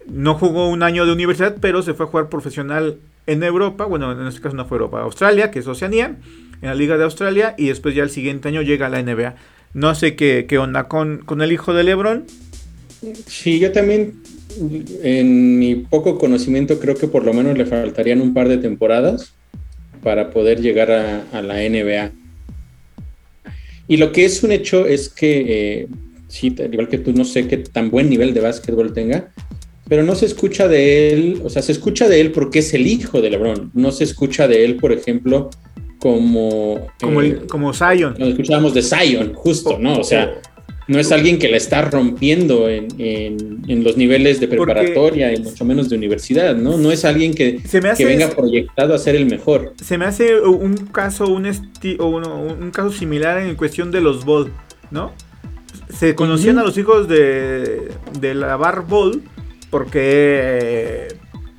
S2: no jugó un año de universidad, pero se fue a jugar profesional en Europa, bueno, en este caso no fue Europa, Australia, que es Oceanía, en la Liga de Australia, y después ya el siguiente año llega a la NBA. No sé qué, onda con, con el hijo de Lebron.
S3: Sí, yo también en mi poco conocimiento creo que por lo menos le faltarían un par de temporadas para poder llegar a, la NBA. Y lo que es un hecho es que, eh, sí, igual que tú, no sé qué tan buen nivel de básquetbol tenga, pero no se escucha de él, o sea, se escucha de él porque es el hijo de LeBron, no se escucha de él, por ejemplo, como...
S2: Como, eh, como Zion.
S3: Cuando escuchábamos de Zion, justo, ¿no? O sea, no es alguien que la está rompiendo en, los niveles de preparatoria y mucho menos de universidad, ¿no? No es alguien que, que venga proyectado a ser el mejor.
S2: Se me hace un caso, un, un caso similar en cuestión de los Ball, ¿no? Se conocían a los hijos de, de la Bar Ball porque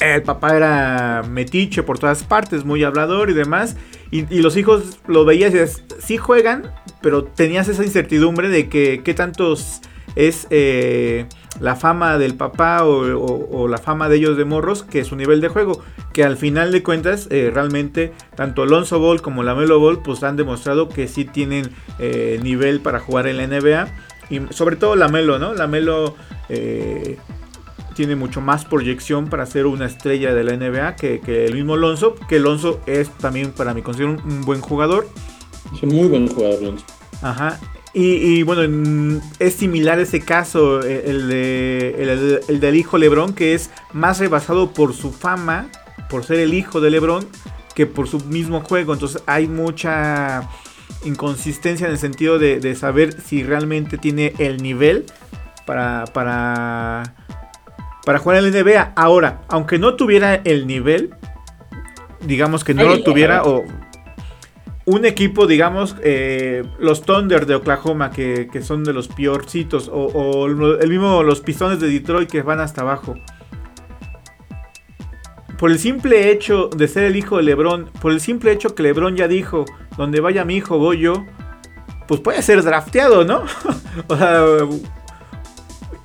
S2: el papá era metiche por todas partes, muy hablador y demás. Y, los hijos lo veías y decías, sí juegan, pero tenías esa incertidumbre de que qué tantos es eh, la fama del papá o, la fama de ellos de morros que su nivel de juego. Que al final de cuentas, eh, realmente, tanto Alonso Ball como la Melo Ball, pues han demostrado que sí tienen eh, nivel para jugar en la NBA. Y sobre todo la Melo, ¿no? La Melo tiene mucho más proyección para ser una estrella de la NBA que, el mismo Alonso, que Alonso es también para mí considero un, buen jugador.
S3: Es un muy buen jugador Alonso.
S2: Ajá. Y, bueno, es similar ese caso, el, de, el, del hijo Lebron, que es más rebasado por su fama, por ser el hijo de Lebron, que por su mismo juego. Entonces hay mucha inconsistencia en el sentido de, de saber si realmente tiene el nivel para, para para jugar en la NBA. Ahora, aunque no tuviera el nivel, digamos que no lo tuviera, o un equipo, digamos, eh, los Thunder de Oklahoma, que, son de los peorcitos, o, el mismo los Pistones de Detroit que van hasta abajo. Por el simple hecho de ser el hijo de Lebron, por el simple hecho que Lebron ya dijo, donde vaya mi hijo voy yo, pues puede ser drafteado, ¿no? <laughs> o sea,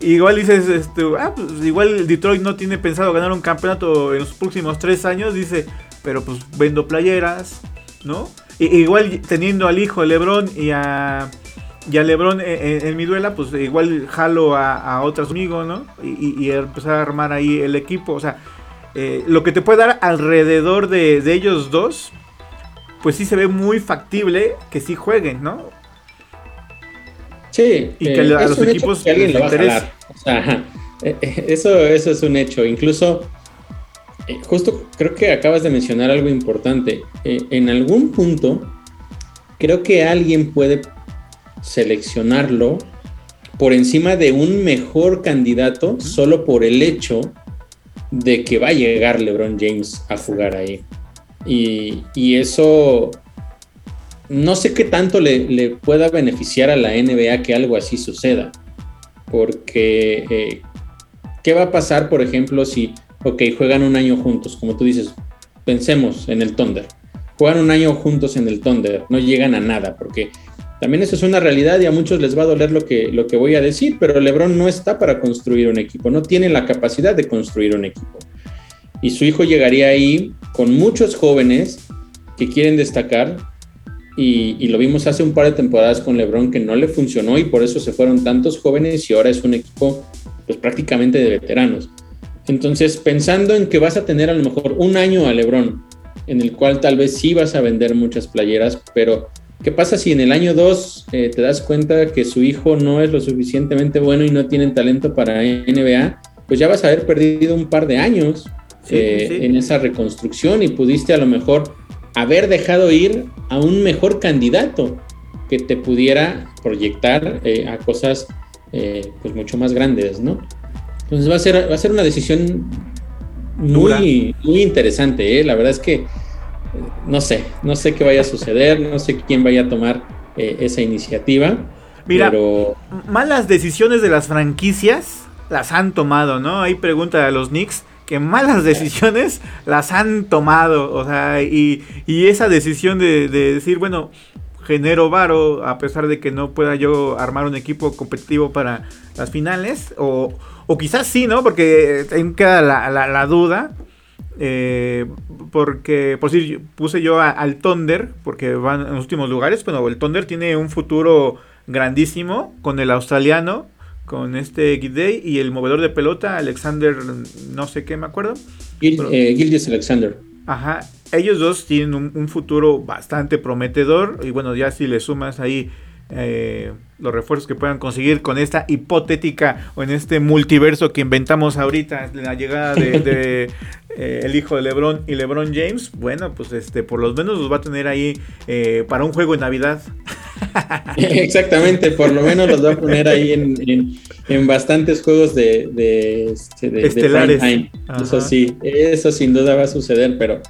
S2: igual dices, este, ah, pues igual Detroit no tiene pensado ganar un campeonato en los próximos tres años, dice, pero pues vendo playeras, ¿no? igual teniendo al hijo Lebron y a, y a Lebron en, mi duela, pues igual jalo a, otros amigos, ¿no? Y, empezar a armar ahí el equipo, o sea, eh, lo que te puede dar alrededor de, de ellos dos, pues sí se ve muy factible que sí jueguen, ¿no?
S3: Sí,
S2: y que a los equipos
S3: que alguien lo va a jalar. O sea, eso, eso es un hecho. Incluso, justo creo que acabas de mencionar algo importante. en algún punto, creo que alguien puede seleccionarlo por encima de un mejor candidato solo por el hecho de que va a llegar LeBron James a jugar ahí. Y, eso no sé qué tanto le, pueda beneficiar a la NBA que algo así suceda. Porque, eh, ¿qué va a pasar, por ejemplo, si, ok, juegan un año juntos, como tú dices, pensemos en el Thunder. Juegan un año juntos en el Thunder, no llegan a nada, porque también eso es una realidad y a muchos les va a doler lo que, lo que voy a decir, pero LeBron no está para construir un equipo, no tiene la capacidad de construir un equipo. Y su hijo llegaría ahí con muchos jóvenes que quieren destacar y, lo vimos hace un par de temporadas con LeBron que no le funcionó y por eso se fueron tantos jóvenes y ahora es un equipo pues prácticamente de veteranos. Entonces, pensando en que vas a tener a lo mejor un año a LeBron, en el cual tal vez sí vas a vender muchas playeras, pero ¿Qué pasa si en el año 2 eh, te das cuenta que su hijo no es lo suficientemente bueno y no tienen talento para NBA? Pues ya vas a haber perdido un par de años eh, en esa reconstrucción y pudiste a lo mejor haber dejado ir a un mejor candidato que te pudiera proyectar eh, a cosas pues mucho más grandes, ¿no? Entonces va a ser, va a ser una decisión muy, muy interesante, La verdad es que no sé, no sé qué vaya a suceder, no sé quién vaya a tomar eh, esa iniciativa.
S2: Mira, malas decisiones de las franquicias las han tomado, ¿no? Ahí pregunta a los Knicks que malas decisiones las han tomado, o sea, y, esa decisión de, decir, bueno, genero varo a pesar de que no pueda yo armar un equipo competitivo para las finales, o, quizás sí, ¿no? Porque queda la, la duda eh, porque, por si puse yo al Thunder, porque van en los últimos lugares. Bueno, el Thunder tiene un futuro grandísimo con el australiano, con este Gidey y el movedor de pelota, Alexander, no sé qué me acuerdo.
S3: Gil, eh, Alexander.
S2: Ajá, ellos dos tienen un, futuro bastante prometedor. Y bueno, ya si le sumas ahí eh, los refuerzos que puedan conseguir con esta hipotética o en este multiverso que inventamos ahorita, la llegada de, <laughs> eh, el hijo de LeBron y LeBron James, bueno, pues este por lo menos los va a tener ahí eh, para un juego de Navidad. <laughs>
S3: Exactamente, por lo menos los va a poner ahí en, bastantes juegos de, de, este,
S2: Estelares.
S3: Eso sí, eso sin duda va a suceder, pero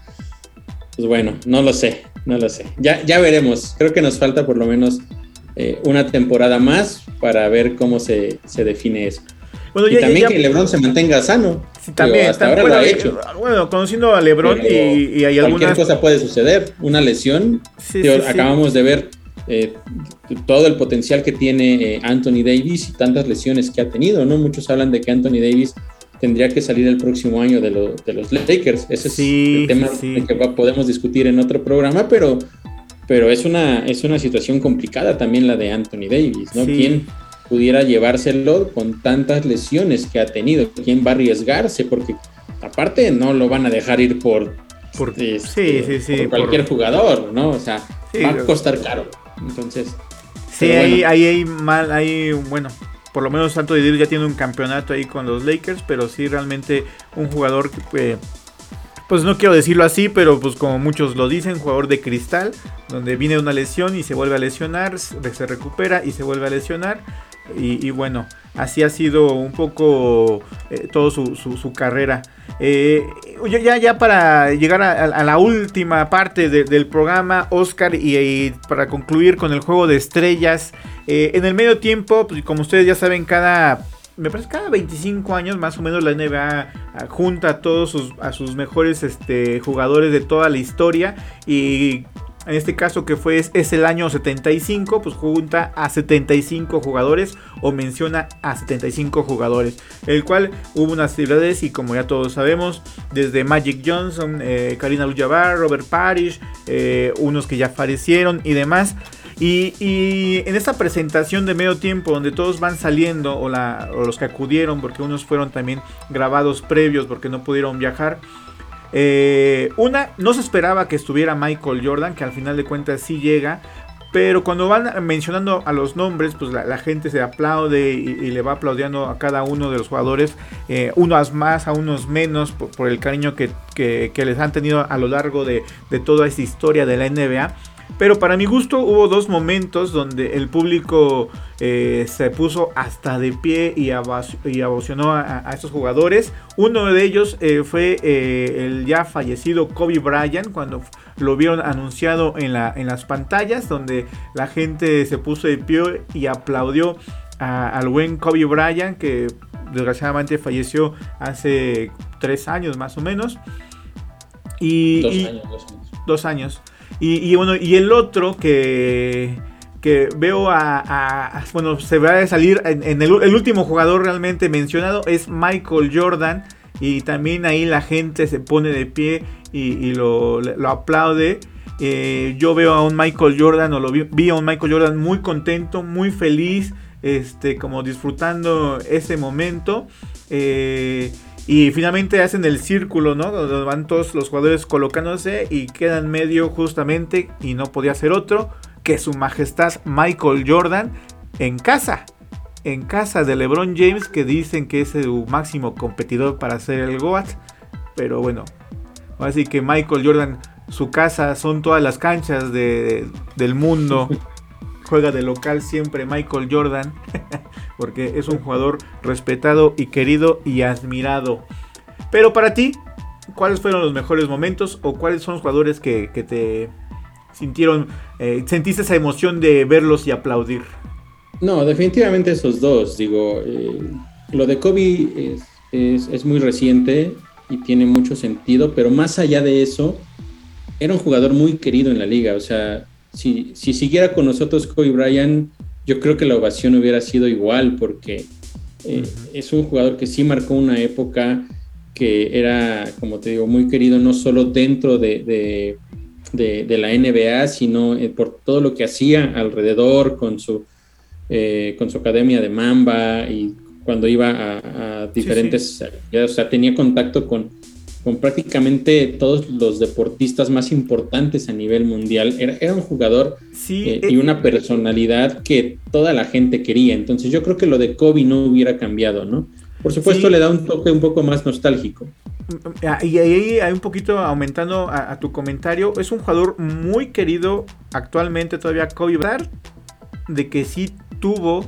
S3: pues bueno, no lo sé, no lo sé. Ya, ya veremos. Creo que nos falta por lo menos eh, una temporada más para ver cómo se, se define eso. Bueno, y también que LeBron se mantenga sano.
S2: Sí, también. Hasta ahora lo ha hecho. Bueno, conociendo a LeBron y, hay
S3: cualquier cosa puede suceder. Una lesión. acabamos de ver eh, todo el potencial que tiene eh, Anthony Davis y tantas lesiones que ha tenido, ¿no? Muchos hablan de que Anthony Davis tendría que salir el próximo año de, de los Lakers. Ese es el tema que podemos discutir en otro programa, pero pero es una, es una situación complicada también la de Anthony Davis, ¿no? ¿Quién pudiera llevárselo con tantas lesiones que ha tenido? ¿Quién va a arriesgarse? Porque aparte no lo van a dejar ir por,
S2: por, este,
S3: cualquier jugador, ¿no? O sea, va a costar caro. Entonces.
S2: Sí, ahí, hay mal, ahí, bueno, por lo menos Anthony Davis ya tiene un campeonato ahí con los Lakers, pero sí realmente un jugador que pues no quiero decirlo así, pero pues como muchos lo dicen, jugador de cristal, donde viene una lesión y se vuelve a lesionar, se recupera y se vuelve a lesionar. Y, bueno, así ha sido un poco eh, toda su, carrera. Eh, ya, para llegar a, la última parte del programa, Oscar, y, para concluir con el juego de estrellas, eh, en el medio tiempo, pues, como ustedes ya saben, cada me parece cada 25 años más o menos la NBA ah, junta a todos sus, a sus mejores este, jugadores de toda la historia y en este caso que fue es, el año 75, pues junta a 75 jugadores o menciona a 75 jugadores, el cual hubo unas ciudades y como ya todos sabemos, desde Magic Johnson, eh, Karina Lujabar, Robert Parrish, eh, unos que ya fallecieron y demás. Y, en esta presentación de medio tiempo, donde todos van saliendo, o, los que acudieron, porque unos fueron también grabados previos porque no pudieron viajar. Eh, una, no se esperaba que estuviera Michael Jordan, que al final de cuentas sí llega. Pero cuando van mencionando a los nombres, pues la, gente se aplaude y, le va aplaudiendo a cada uno de los jugadores, eh, unos más, a unos menos, por, el cariño que, les han tenido a lo largo de, de toda esta historia de la NBA. Pero para mi gusto hubo dos momentos donde el público eh, se puso hasta de pie y, abocionó a, estos jugadores. Uno de ellos eh, fue eh, el ya fallecido Kobe Bryant cuando lo vieron anunciado en, la, en las pantallas donde la gente se puso de pie y aplaudió al buen Kobe Bryant que desgraciadamente falleció hace tres años más o menos. Y, dos años. Dos años. Y, bueno, y el otro que, que veo a, Bueno, se va a salir en, el, último jugador realmente mencionado es Michael Jordan. Y también ahí la gente se pone de pie y, lo, aplaude. Eh, yo veo a un Michael Jordan, o lo vi, a un Michael Jordan muy contento, muy feliz, este, como disfrutando ese momento. Eh, y finalmente hacen el círculo, ¿no? Donde van todos los jugadores colocándose y quedan medio justamente, y no podía ser otro, que su majestad Michael Jordan en casa. En casa de LeBron James, que dicen que es su máximo competidor para ser el GOAT. Pero bueno, así que Michael Jordan, su casa son todas las canchas del mundo. <laughs> Juega de local siempre Michael Jordan. <laughs> porque es un jugador respetado y querido y admirado. Pero para ti, ¿cuáles fueron los mejores momentos o cuáles son los jugadores que, te sintieron, eh, sentiste esa emoción de verlos y aplaudir?
S3: No, definitivamente esos dos. Digo, eh, lo de Kobe es, muy reciente y tiene mucho sentido, pero más allá de eso, era un jugador muy querido en la liga. O sea, si, si siguiera con nosotros Kobe Bryant, yo creo que la ovación hubiera sido igual porque eh, es un jugador que sí marcó una época que era, como te digo, muy querido no solo dentro de, la NBA, sino eh, por todo lo que hacía alrededor con su, eh, con su academia de Mamba y cuando iba a, diferentes, o sea, tenía contacto con con prácticamente todos los deportistas más importantes a nivel mundial. Era, un jugador eh, y eh, una personalidad que toda la gente quería. Entonces yo creo que lo de Kobe no hubiera cambiado, ¿no? Por supuesto le da un toque un poco más nostálgico.
S2: Ah, y ahí hay un poquito aumentando a, tu comentario. Es un jugador muy querido actualmente todavía Kobe Bryant, de que sí tuvo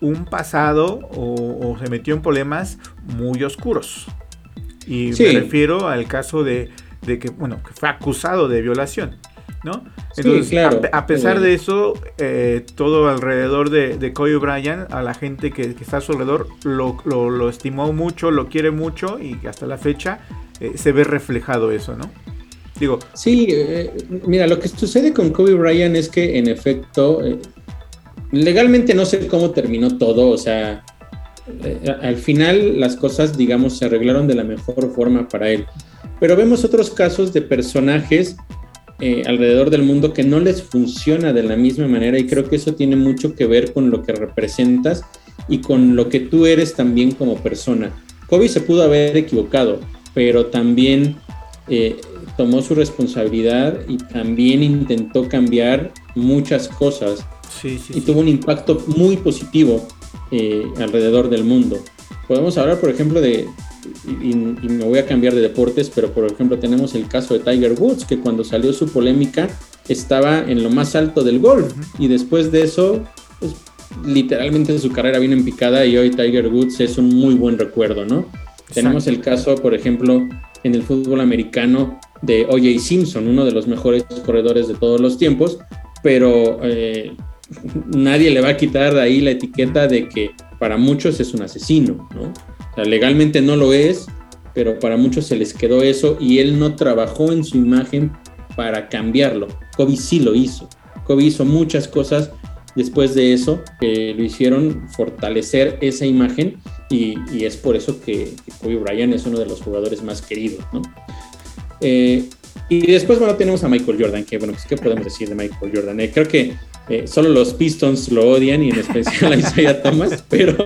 S2: un pasado o se metió en problemas muy oscuros. Y me refiero al caso de, que, bueno, que fue acusado de violación. ¿no? Entonces, claro. a, pesar de eso, eh, todo alrededor de, de Kobe Bryant, a la gente que, está a su alrededor, lo, estimó mucho, lo quiere mucho y hasta la fecha eh, se ve reflejado eso, ¿no?
S3: Digo. Sí, eh, mira, lo que sucede con Kobe Bryant es que en efecto, legalmente no sé cómo terminó todo, o sea, eh, al final las cosas, digamos, se arreglaron de la mejor forma para él. Pero vemos otros casos de personajes eh, alrededor del mundo que no les funciona de la misma manera y creo que eso tiene mucho que ver con lo que representas y con lo que tú eres también como persona. Kobe se pudo haber equivocado, pero también eh, tomó su responsabilidad y también intentó cambiar muchas cosas y tuvo un impacto muy positivo eh, alrededor del mundo. Podemos hablar, por ejemplo, de, y, me voy a cambiar de deportes, pero por ejemplo tenemos el caso de Tiger Woods, que cuando salió su polémica estaba en lo más alto del golf y después de eso, pues, literalmente su carrera vino en picada y hoy Tiger Woods es un muy buen recuerdo, ¿no? Tenemos el caso, por ejemplo, en el fútbol americano de O.J. Simpson, uno de los mejores corredores de todos los tiempos, pero eh, nadie le va a quitar de ahí la etiqueta de que para muchos es un asesino, ¿no? O sea, legalmente no lo es, pero para muchos se les quedó eso y él no trabajó en su imagen para cambiarlo. Kobe sí lo hizo. Kobe hizo muchas cosas después de eso que lo hicieron fortalecer esa imagen y, es por eso que, Kobe Bryant es uno de los jugadores más queridos, ¿no? Eh, y después, bueno, tenemos a Michael Jordan, que, bueno, pues, ¿qué podemos decir de Michael Jordan? Eh, creo que eh, solo los Pistons lo odian y en especial a Isaiah Thomas, <laughs> pero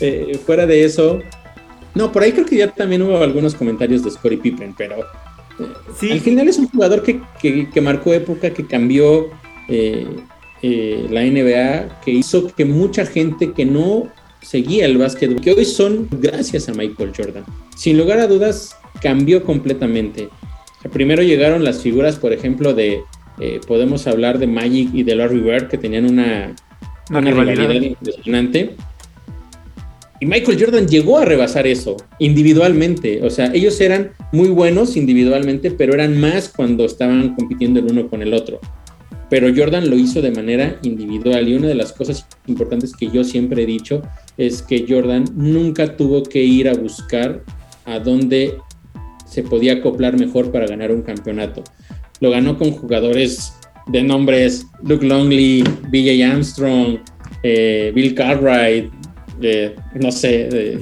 S3: eh, fuera de eso, no, por ahí creo que ya también hubo algunos comentarios de Scottie Pippen, pero sí. al final es un jugador que, que, marcó época, que cambió eh, eh, la NBA que hizo que mucha gente que no seguía el básquetbol, que hoy son gracias a Michael Jordan. Sin lugar a dudas, cambió completamente. Primero llegaron las figuras, por ejemplo, de, eh, podemos hablar de Magic y de Larry Bird, que tenían una, una, rivalidad impresionante. Y Michael Jordan llegó a rebasar eso individualmente. O sea, ellos eran muy buenos individualmente, pero eran más cuando estaban compitiendo el uno con el otro. Pero Jordan lo hizo de manera individual. Y una de las cosas importantes que yo siempre he dicho es que Jordan nunca tuvo que ir a buscar a dónde se podía acoplar mejor para ganar un campeonato. Lo ganó con jugadores de nombres Luke Longley, BJ Armstrong, eh, Bill Cartwright, no sé,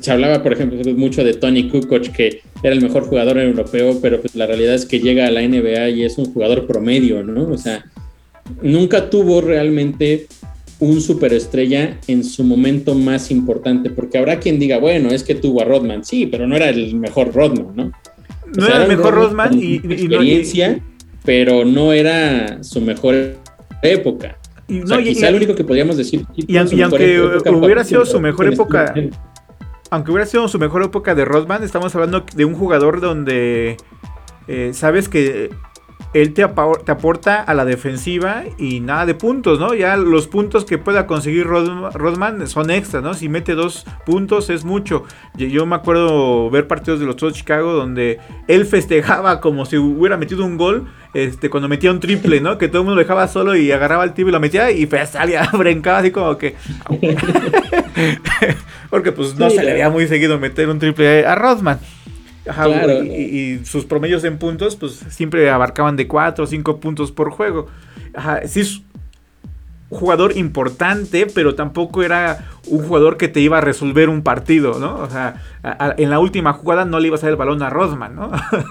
S3: se hablaba, por ejemplo, mucho de Tony Kukoc, que era el mejor jugador europeo, pero pues la realidad es que llega a la NBA y es un jugador promedio, ¿no? O sea, nunca tuvo realmente un superestrella en su momento más importante, porque habrá quien diga, bueno, es que tuvo a Rodman, sí, pero no era el mejor Rodman, ¿no?
S2: No era, el mejor Rodman, y,
S3: experiencia, pero no era su mejor época. Y, quizá el único que podríamos decir.
S2: Y, aunque hubiera sido su mejor época, aunque hubiera sido su mejor época de Rodman, estamos hablando de un jugador donde eh, sabes que él te, aporta a la defensiva y nada de puntos, ¿no? Ya los puntos que pueda conseguir Rodman son extras, ¿no? Si mete dos puntos es mucho. Yo me acuerdo ver partidos de los Toros Chicago donde él festejaba como si hubiera metido un gol este, cuando metía un triple, ¿no? Que todo el mundo lo dejaba solo y agarraba el tiro y lo metía y pues salía, <laughs> brincaba así como que... <laughs> Porque pues no se le había muy seguido meter un triple a Rodman y, sus promedios en puntos, pues siempre abarcaban de 4 o 5 puntos por juego. Ajá, sí es un jugador importante, pero tampoco era un jugador que te iba a resolver un partido, ¿no? O sea, en la última jugada no le ibas a dar el balón a Rosman, ¿no?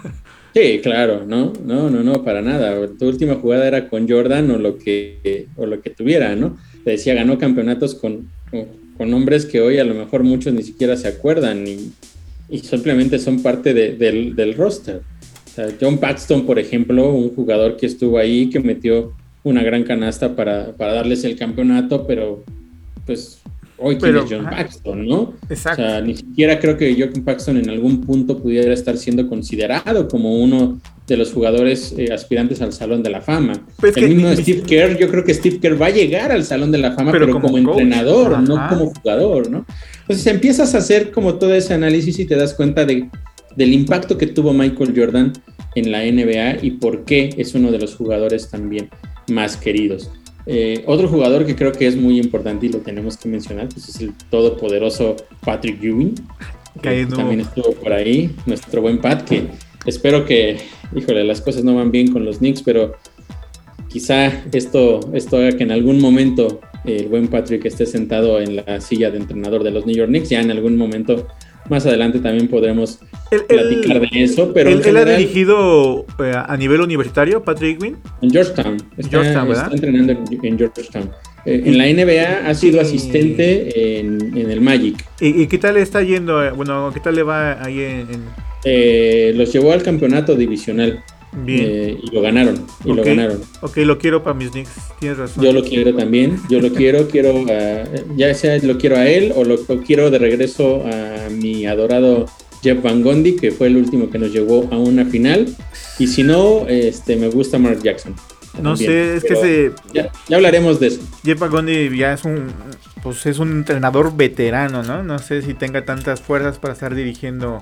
S2: <laughs>
S3: sí, claro, no, no, no, no, para nada. Tu última jugada era con Jordan o lo que, o lo que tuviera, ¿no? Te decía, ganó campeonatos con, con, con hombres que hoy a lo mejor muchos ni siquiera se acuerdan y y simplemente son parte del, roster. John Paxton, por ejemplo, un jugador que estuvo ahí, que metió una gran canasta para, para darles el campeonato, pero pues hoy quién es John Paxton, ¿no? Exacto. O sea, ni siquiera creo que John Paxton en algún punto pudiera estar siendo considerado como uno de los jugadores eh, aspirantes al Salón de la Fama. Pues el mismo Steve Kerr, yo creo que Steve Kerr va a llegar al Salón de la Fama, pero, como, entrenador, no como jugador, ¿no? Entonces empiezas a hacer como todo ese análisis y te das cuenta de, del impacto que tuvo Michael Jordan en la NBA y por qué es uno de los jugadores también más queridos. Eh, otro jugador que creo que es muy importante y lo tenemos que mencionar, pues es el todopoderoso Patrick Ewing, que también estuvo por ahí, nuestro buen Pat, que espero que, híjole, las cosas no van bien con los Knicks, pero quizá esto, esto haga que en algún momento el buen Patrick esté sentado en la silla de entrenador de los New York Knicks, ya en algún momento más adelante también podremos platicar de eso. Pero
S2: él, ha dirigido eh, a nivel universitario, Patrick Wynn?
S3: En Georgetown. Está, entrenando en, Georgetown. Eh, en la NBA ha sido asistente en, el Magic.
S2: ¿Y, qué tal le está yendo? Eh, bueno, ¿qué tal le va ahí
S3: en...? los llevó al campeonato divisional. Bien. y lo ganaron. Y lo ganaron.
S2: Ok, lo quiero para mis Knicks. Tienes razón.
S3: Yo lo quiero también. Yo lo quiero. quiero ya sea lo quiero a él o lo, quiero de regreso a mi adorado Jeff Van Gundy, que fue el último que nos llevó a una final. Y si no, este, me gusta Mark Jackson.
S2: No sé, es que se.
S3: Ya, hablaremos de eso.
S2: Jeff Gundy ya es un. Pues es un entrenador veterano, ¿no? No sé si tenga tantas fuerzas para estar dirigiendo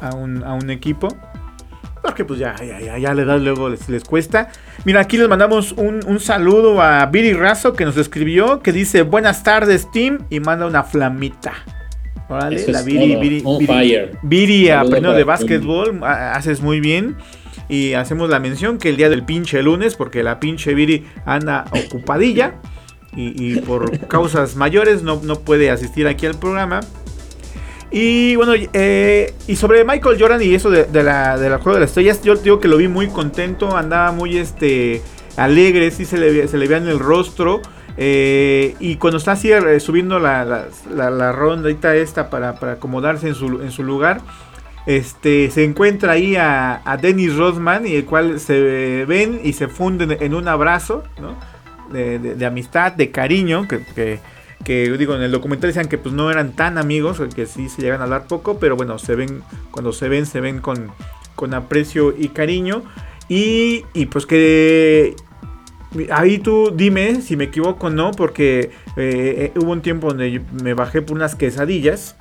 S2: a un, a un equipo. Porque pues ya, ya, ya, ya le das luego les, les, cuesta. Mira, aquí les mandamos un, saludo a Viri Razo que nos escribió, que dice buenas tardes team y manda una flamita. Órale, la Viri, Viri, Viri, Viri aprendiendo de básquetbol, haces muy bien. Y hacemos la mención que el día del pinche lunes, porque la pinche Viri anda ocupadilla y, y por <laughs> causas mayores no, no puede asistir aquí al programa. Y bueno, eh, y sobre Michael Jordan y eso de, la, de la Juego de las Estrellas, yo digo que lo vi muy contento, andaba muy este alegre, sí se le, se le veía en el rostro. Eh, y cuando está así eh, subiendo la, la, la, ronda esta para, para acomodarse en su, en su lugar, este, se encuentra ahí a, Dennis Rodman y el cual se ven y se funden en un abrazo. De, amistad, de cariño, que, digo, en el documental decían que pues no eran tan amigos, que sí se llegan a hablar poco, pero bueno, se ven, cuando se ven, se ven con, aprecio y cariño. Y, pues que Ahí tú dime si me equivoco o no, porque eh, hubo un tiempo donde me bajé por unas quesadillas.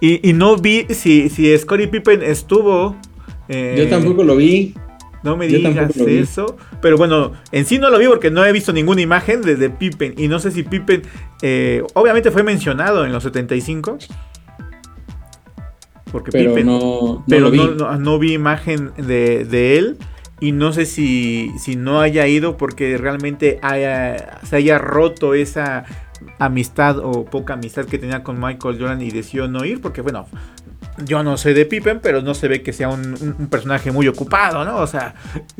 S2: Y, no vi si, si Scottie Pippen estuvo.
S3: Eh, Yo tampoco lo vi.
S2: No me digas eso. Pero bueno, en sí no lo vi porque no he visto ninguna imagen de, Pippen. Y no sé si Pippen. Eh, obviamente fue mencionado en los 75. Porque
S3: pero no,
S2: pero no, vi imagen de, de él. Y no sé si, si no haya ido porque realmente haya, se haya roto esa amistad o poca amistad que tenía con Michael Jordan y decidió no ir porque bueno, yo no sé de Pippen, pero no se ve que sea un, personaje muy ocupado, ¿no? O sea, <laughs>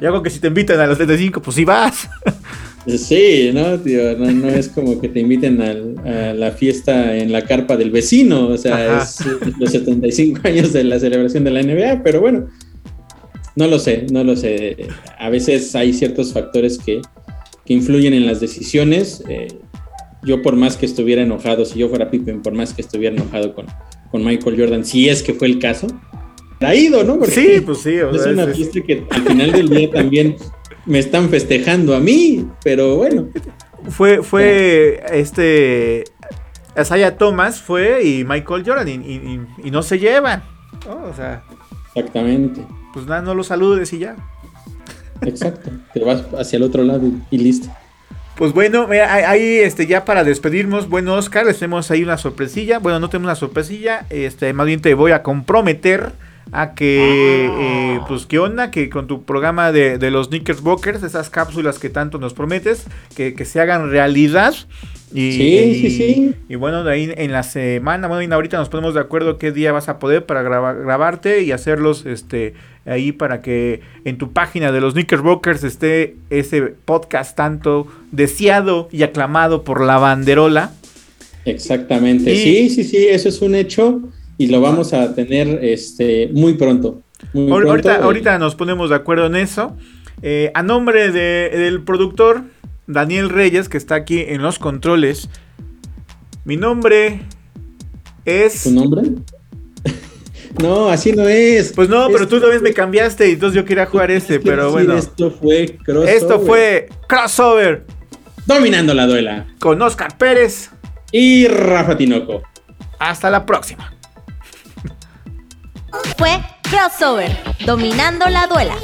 S2: y algo que si te invitan a los 75, pues sí vas.
S3: Sí, ¿no, tío? No, es como que te inviten a la fiesta en la carpa del vecino, o sea, es los 75 años de la celebración de la NBA, pero bueno, no lo sé, no lo sé. A veces hay ciertos factores que, influyen en las decisiones. Eh, yo por más que estuviera enojado, si yo fuera Pippen, por más que estuviera enojado con, con Michael Jordan, si es que fue el caso, ha ido, ¿no?
S2: sí, pues sí.
S3: es una que al final del día también me están festejando a mí, pero bueno.
S2: Fue, fue este. Asaya Thomas fue y Michael Jordan y, no se llevan. O sea.
S3: Exactamente.
S2: Pues nada, no lo saludes y ya.
S3: Exacto. Te vas hacia el otro lado y, listo.
S2: Pues bueno, ahí este, ya para despedirnos, bueno Oscar, les tenemos ahí una sorpresilla. Bueno, no tenemos una sorpresilla, este, más bien te voy a comprometer a que, eh, pues, ¿qué onda? Que con tu programa de, de los Knickerbockers, esas cápsulas que tanto nos prometes, que, que se hagan realidad. Y,
S3: sí, sí, sí.
S2: Y bueno, de ahí en la semana, bueno, y ahorita nos ponemos de acuerdo qué día vas a poder para grabarte y hacerlos este ahí para que en tu página de los Knickerbockers esté ese podcast tanto deseado y aclamado por la banderola.
S3: Exactamente. Sí, sí, sí, eso es un hecho y lo vamos a tener este, muy pronto.
S2: ahorita, ahorita, nos ponemos de acuerdo en eso. Eh, a nombre del productor Daniel Reyes, que está aquí en los controles, mi nombre es...
S3: ¿Tu nombre? No, así no es.
S2: Pues no, pero tú también me cambiaste y entonces yo quería jugar este, pero bueno.
S3: Esto fue
S2: crossover. Esto fue crossover.
S3: Dominando la duela.
S2: Con Oscar Pérez.
S3: Y Rafa Tinoco.
S2: Hasta la próxima.
S1: Fue Crossover, dominando la duela.